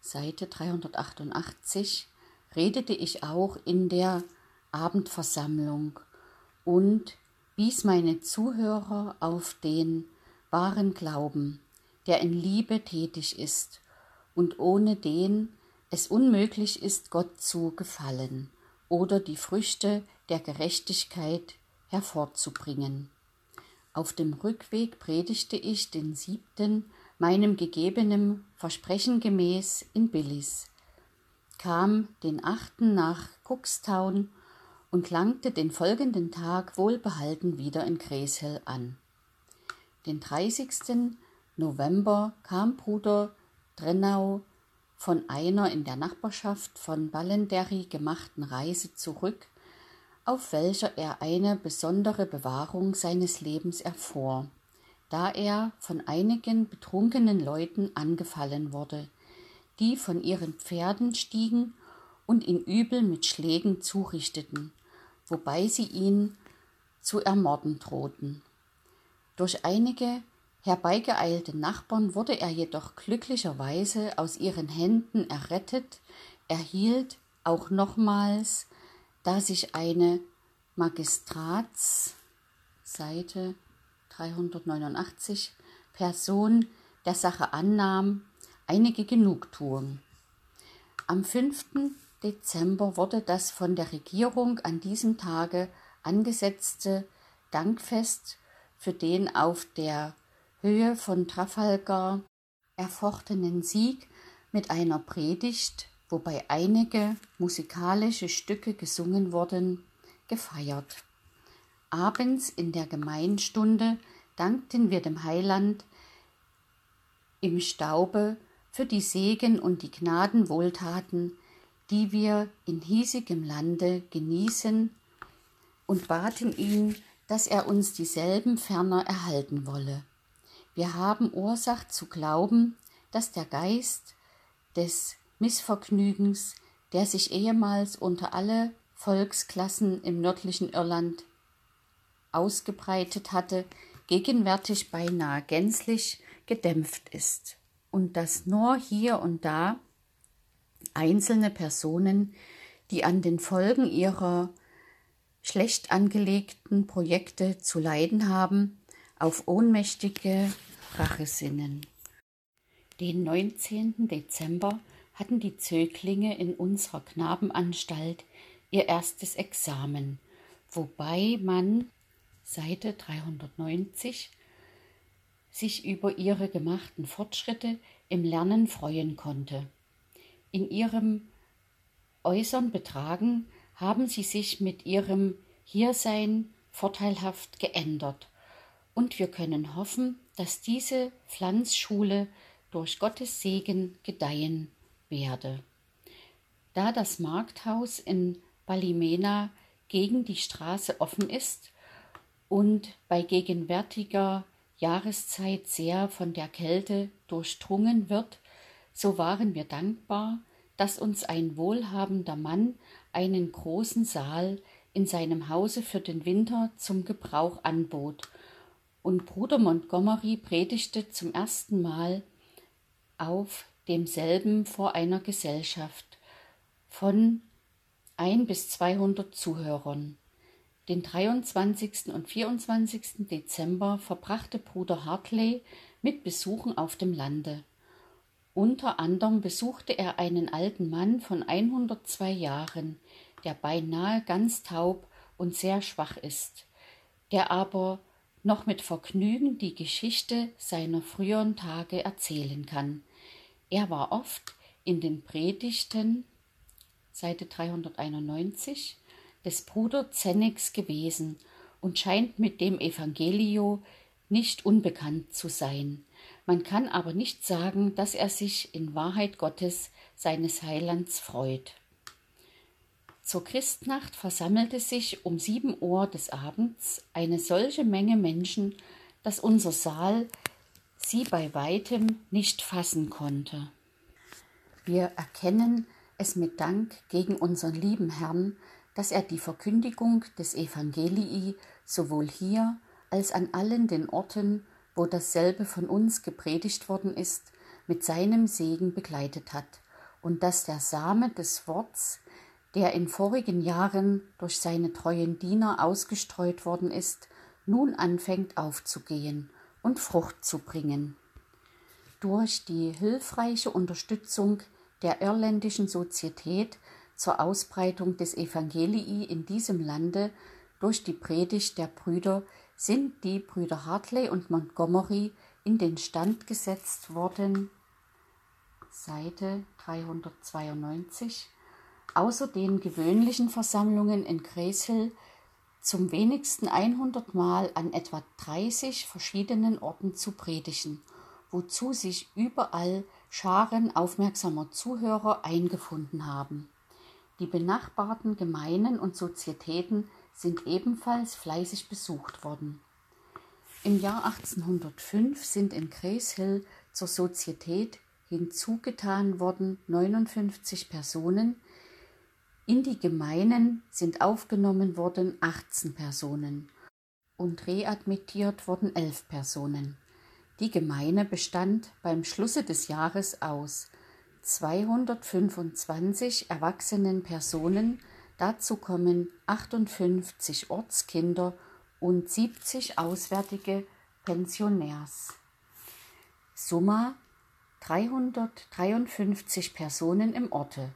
Seite 388, redete ich auch in der Abendversammlung und wies meine Zuhörer auf den wahren Glauben, der in Liebe tätig ist und ohne den es unmöglich ist, Gott zu gefallen oder die Früchte der Gerechtigkeit hervorzubringen. Auf dem Rückweg predigte ich den siebten, meinem gegebenen Versprechen gemäß, in Billis, kam den achten nach Cookstown und langte den folgenden Tag wohlbehalten wieder in Gräshel an. Den 30. November kam Bruder Drennau von einer in der Nachbarschaft von Ballenderry gemachten Reise zurück, auf welcher er eine besondere Bewahrung seines Lebens erfuhr, da er von einigen betrunkenen Leuten angefallen wurde, die von ihren Pferden stiegen und ihn übel mit Schlägen zurichteten, wobei sie ihn zu ermorden drohten. Durch einige herbeigeeilte Nachbarn wurde er jedoch glücklicherweise aus ihren Händen errettet, erhielt auch nochmals, da sich eine Magistrats Seite 389 Person der Sache annahm, einige Genugtuung. Am 5. Dezember wurde das von der Regierung an diesem Tage angesetzte Dankfest für den auf der Höhe von Trafalgar erfochtenen Sieg mit einer Predigt, wobei einige musikalische Stücke gesungen wurden, gefeiert. Abends in der Gemeinstunde dankten wir dem Heiland im Staube für die Segen und die Gnadenwohltaten, die wir in hiesigem Lande genießen, und baten ihn, dass er uns dieselben ferner erhalten wolle. Wir haben Ursache zu glauben, dass der Geist des Missvergnügens, der sich ehemals unter alle Volksklassen im nördlichen Irland ausgebreitet hatte, gegenwärtig beinahe gänzlich gedämpft ist und dass nur hier und da einzelne Personen, die an den Folgen ihrer schlecht angelegten Projekte zu leiden haben, auf ohnmächtige Rache sinnen. Den 19. Dezember hatten die Zöglinge in unserer Knabenanstalt ihr erstes Examen, wobei man Seite 390 sich über ihre gemachten Fortschritte im Lernen freuen konnte. In ihrem äußeren Betragen haben sie sich mit ihrem Hiersein vorteilhaft geändert, und wir können hoffen, dass diese Pflanzschule durch Gottes Segen gedeihen werde. Da das Markthaus in Balimena gegen die Straße offen ist und bei gegenwärtiger Jahreszeit sehr von der Kälte durchdrungen wird, so waren wir dankbar, dass uns ein wohlhabender Mann einen großen Saal in seinem Hause für den Winter zum Gebrauch anbot, und Bruder Montgomery predigte zum ersten Mal auf demselben vor einer Gesellschaft von ein bis zweihundert Zuhörern. Den 23. und 24. Dezember verbrachte Bruder Hartley mit Besuchen auf dem Lande. Unter anderem besuchte er einen alten Mann von 102 Jahren, der beinahe ganz taub und sehr schwach ist, der aber noch mit Vergnügen die Geschichte seiner früheren Tage erzählen kann. Er war oft in den Predigten, Seite 391, des Bruder Zenix gewesen und scheint mit dem Evangelio nicht unbekannt zu sein. Man kann aber nicht sagen, dass er sich in Wahrheit Gottes, seines Heilands, freut. Zur Christnacht versammelte sich um sieben Uhr des Abends eine solche Menge Menschen, dass unser Saal sie bei weitem nicht fassen konnte. Wir erkennen es mit Dank gegen unseren lieben Herrn, dass er die Verkündigung des Evangelii sowohl hier als an allen den Orten, wo dasselbe von uns gepredigt worden ist, mit seinem Segen begleitet hat, und dass der Same des Worts, der in vorigen Jahren durch seine treuen Diener ausgestreut worden ist, nun anfängt aufzugehen und Frucht zu bringen. Durch die hilfreiche Unterstützung der irländischen Sozietät zur Ausbreitung des Evangelii in diesem Lande durch die Predigt der Brüder sind die Brüder Hartley und Montgomery in den Stand gesetzt worden, Seite 392, außer den gewöhnlichen Versammlungen in Gräshill zum wenigsten 100 Mal an etwa 30 verschiedenen Orten zu predigen, wozu sich überall Scharen aufmerksamer Zuhörer eingefunden haben. Die benachbarten Gemeinen und Sozietäten sind ebenfalls fleißig besucht worden. Im Jahr 1805 sind in Gray's zur Sozietät hinzugetan worden 59 Personen, in die Gemeinen sind aufgenommen worden 18 Personen und readmittiert wurden 11 Personen. Die Gemeine bestand beim Schlusse des Jahres aus 225 erwachsenen Personen Dazu kommen 58 Ortskinder und 70 auswärtige Pensionärs. Summa 353 Personen im Orte,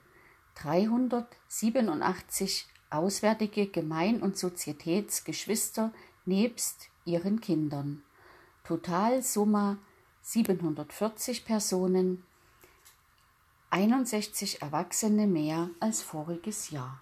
387 auswärtige Gemein- und Sozietätsgeschwister nebst ihren Kindern. Totalsumma 740 Personen, 61 Erwachsene mehr als voriges Jahr.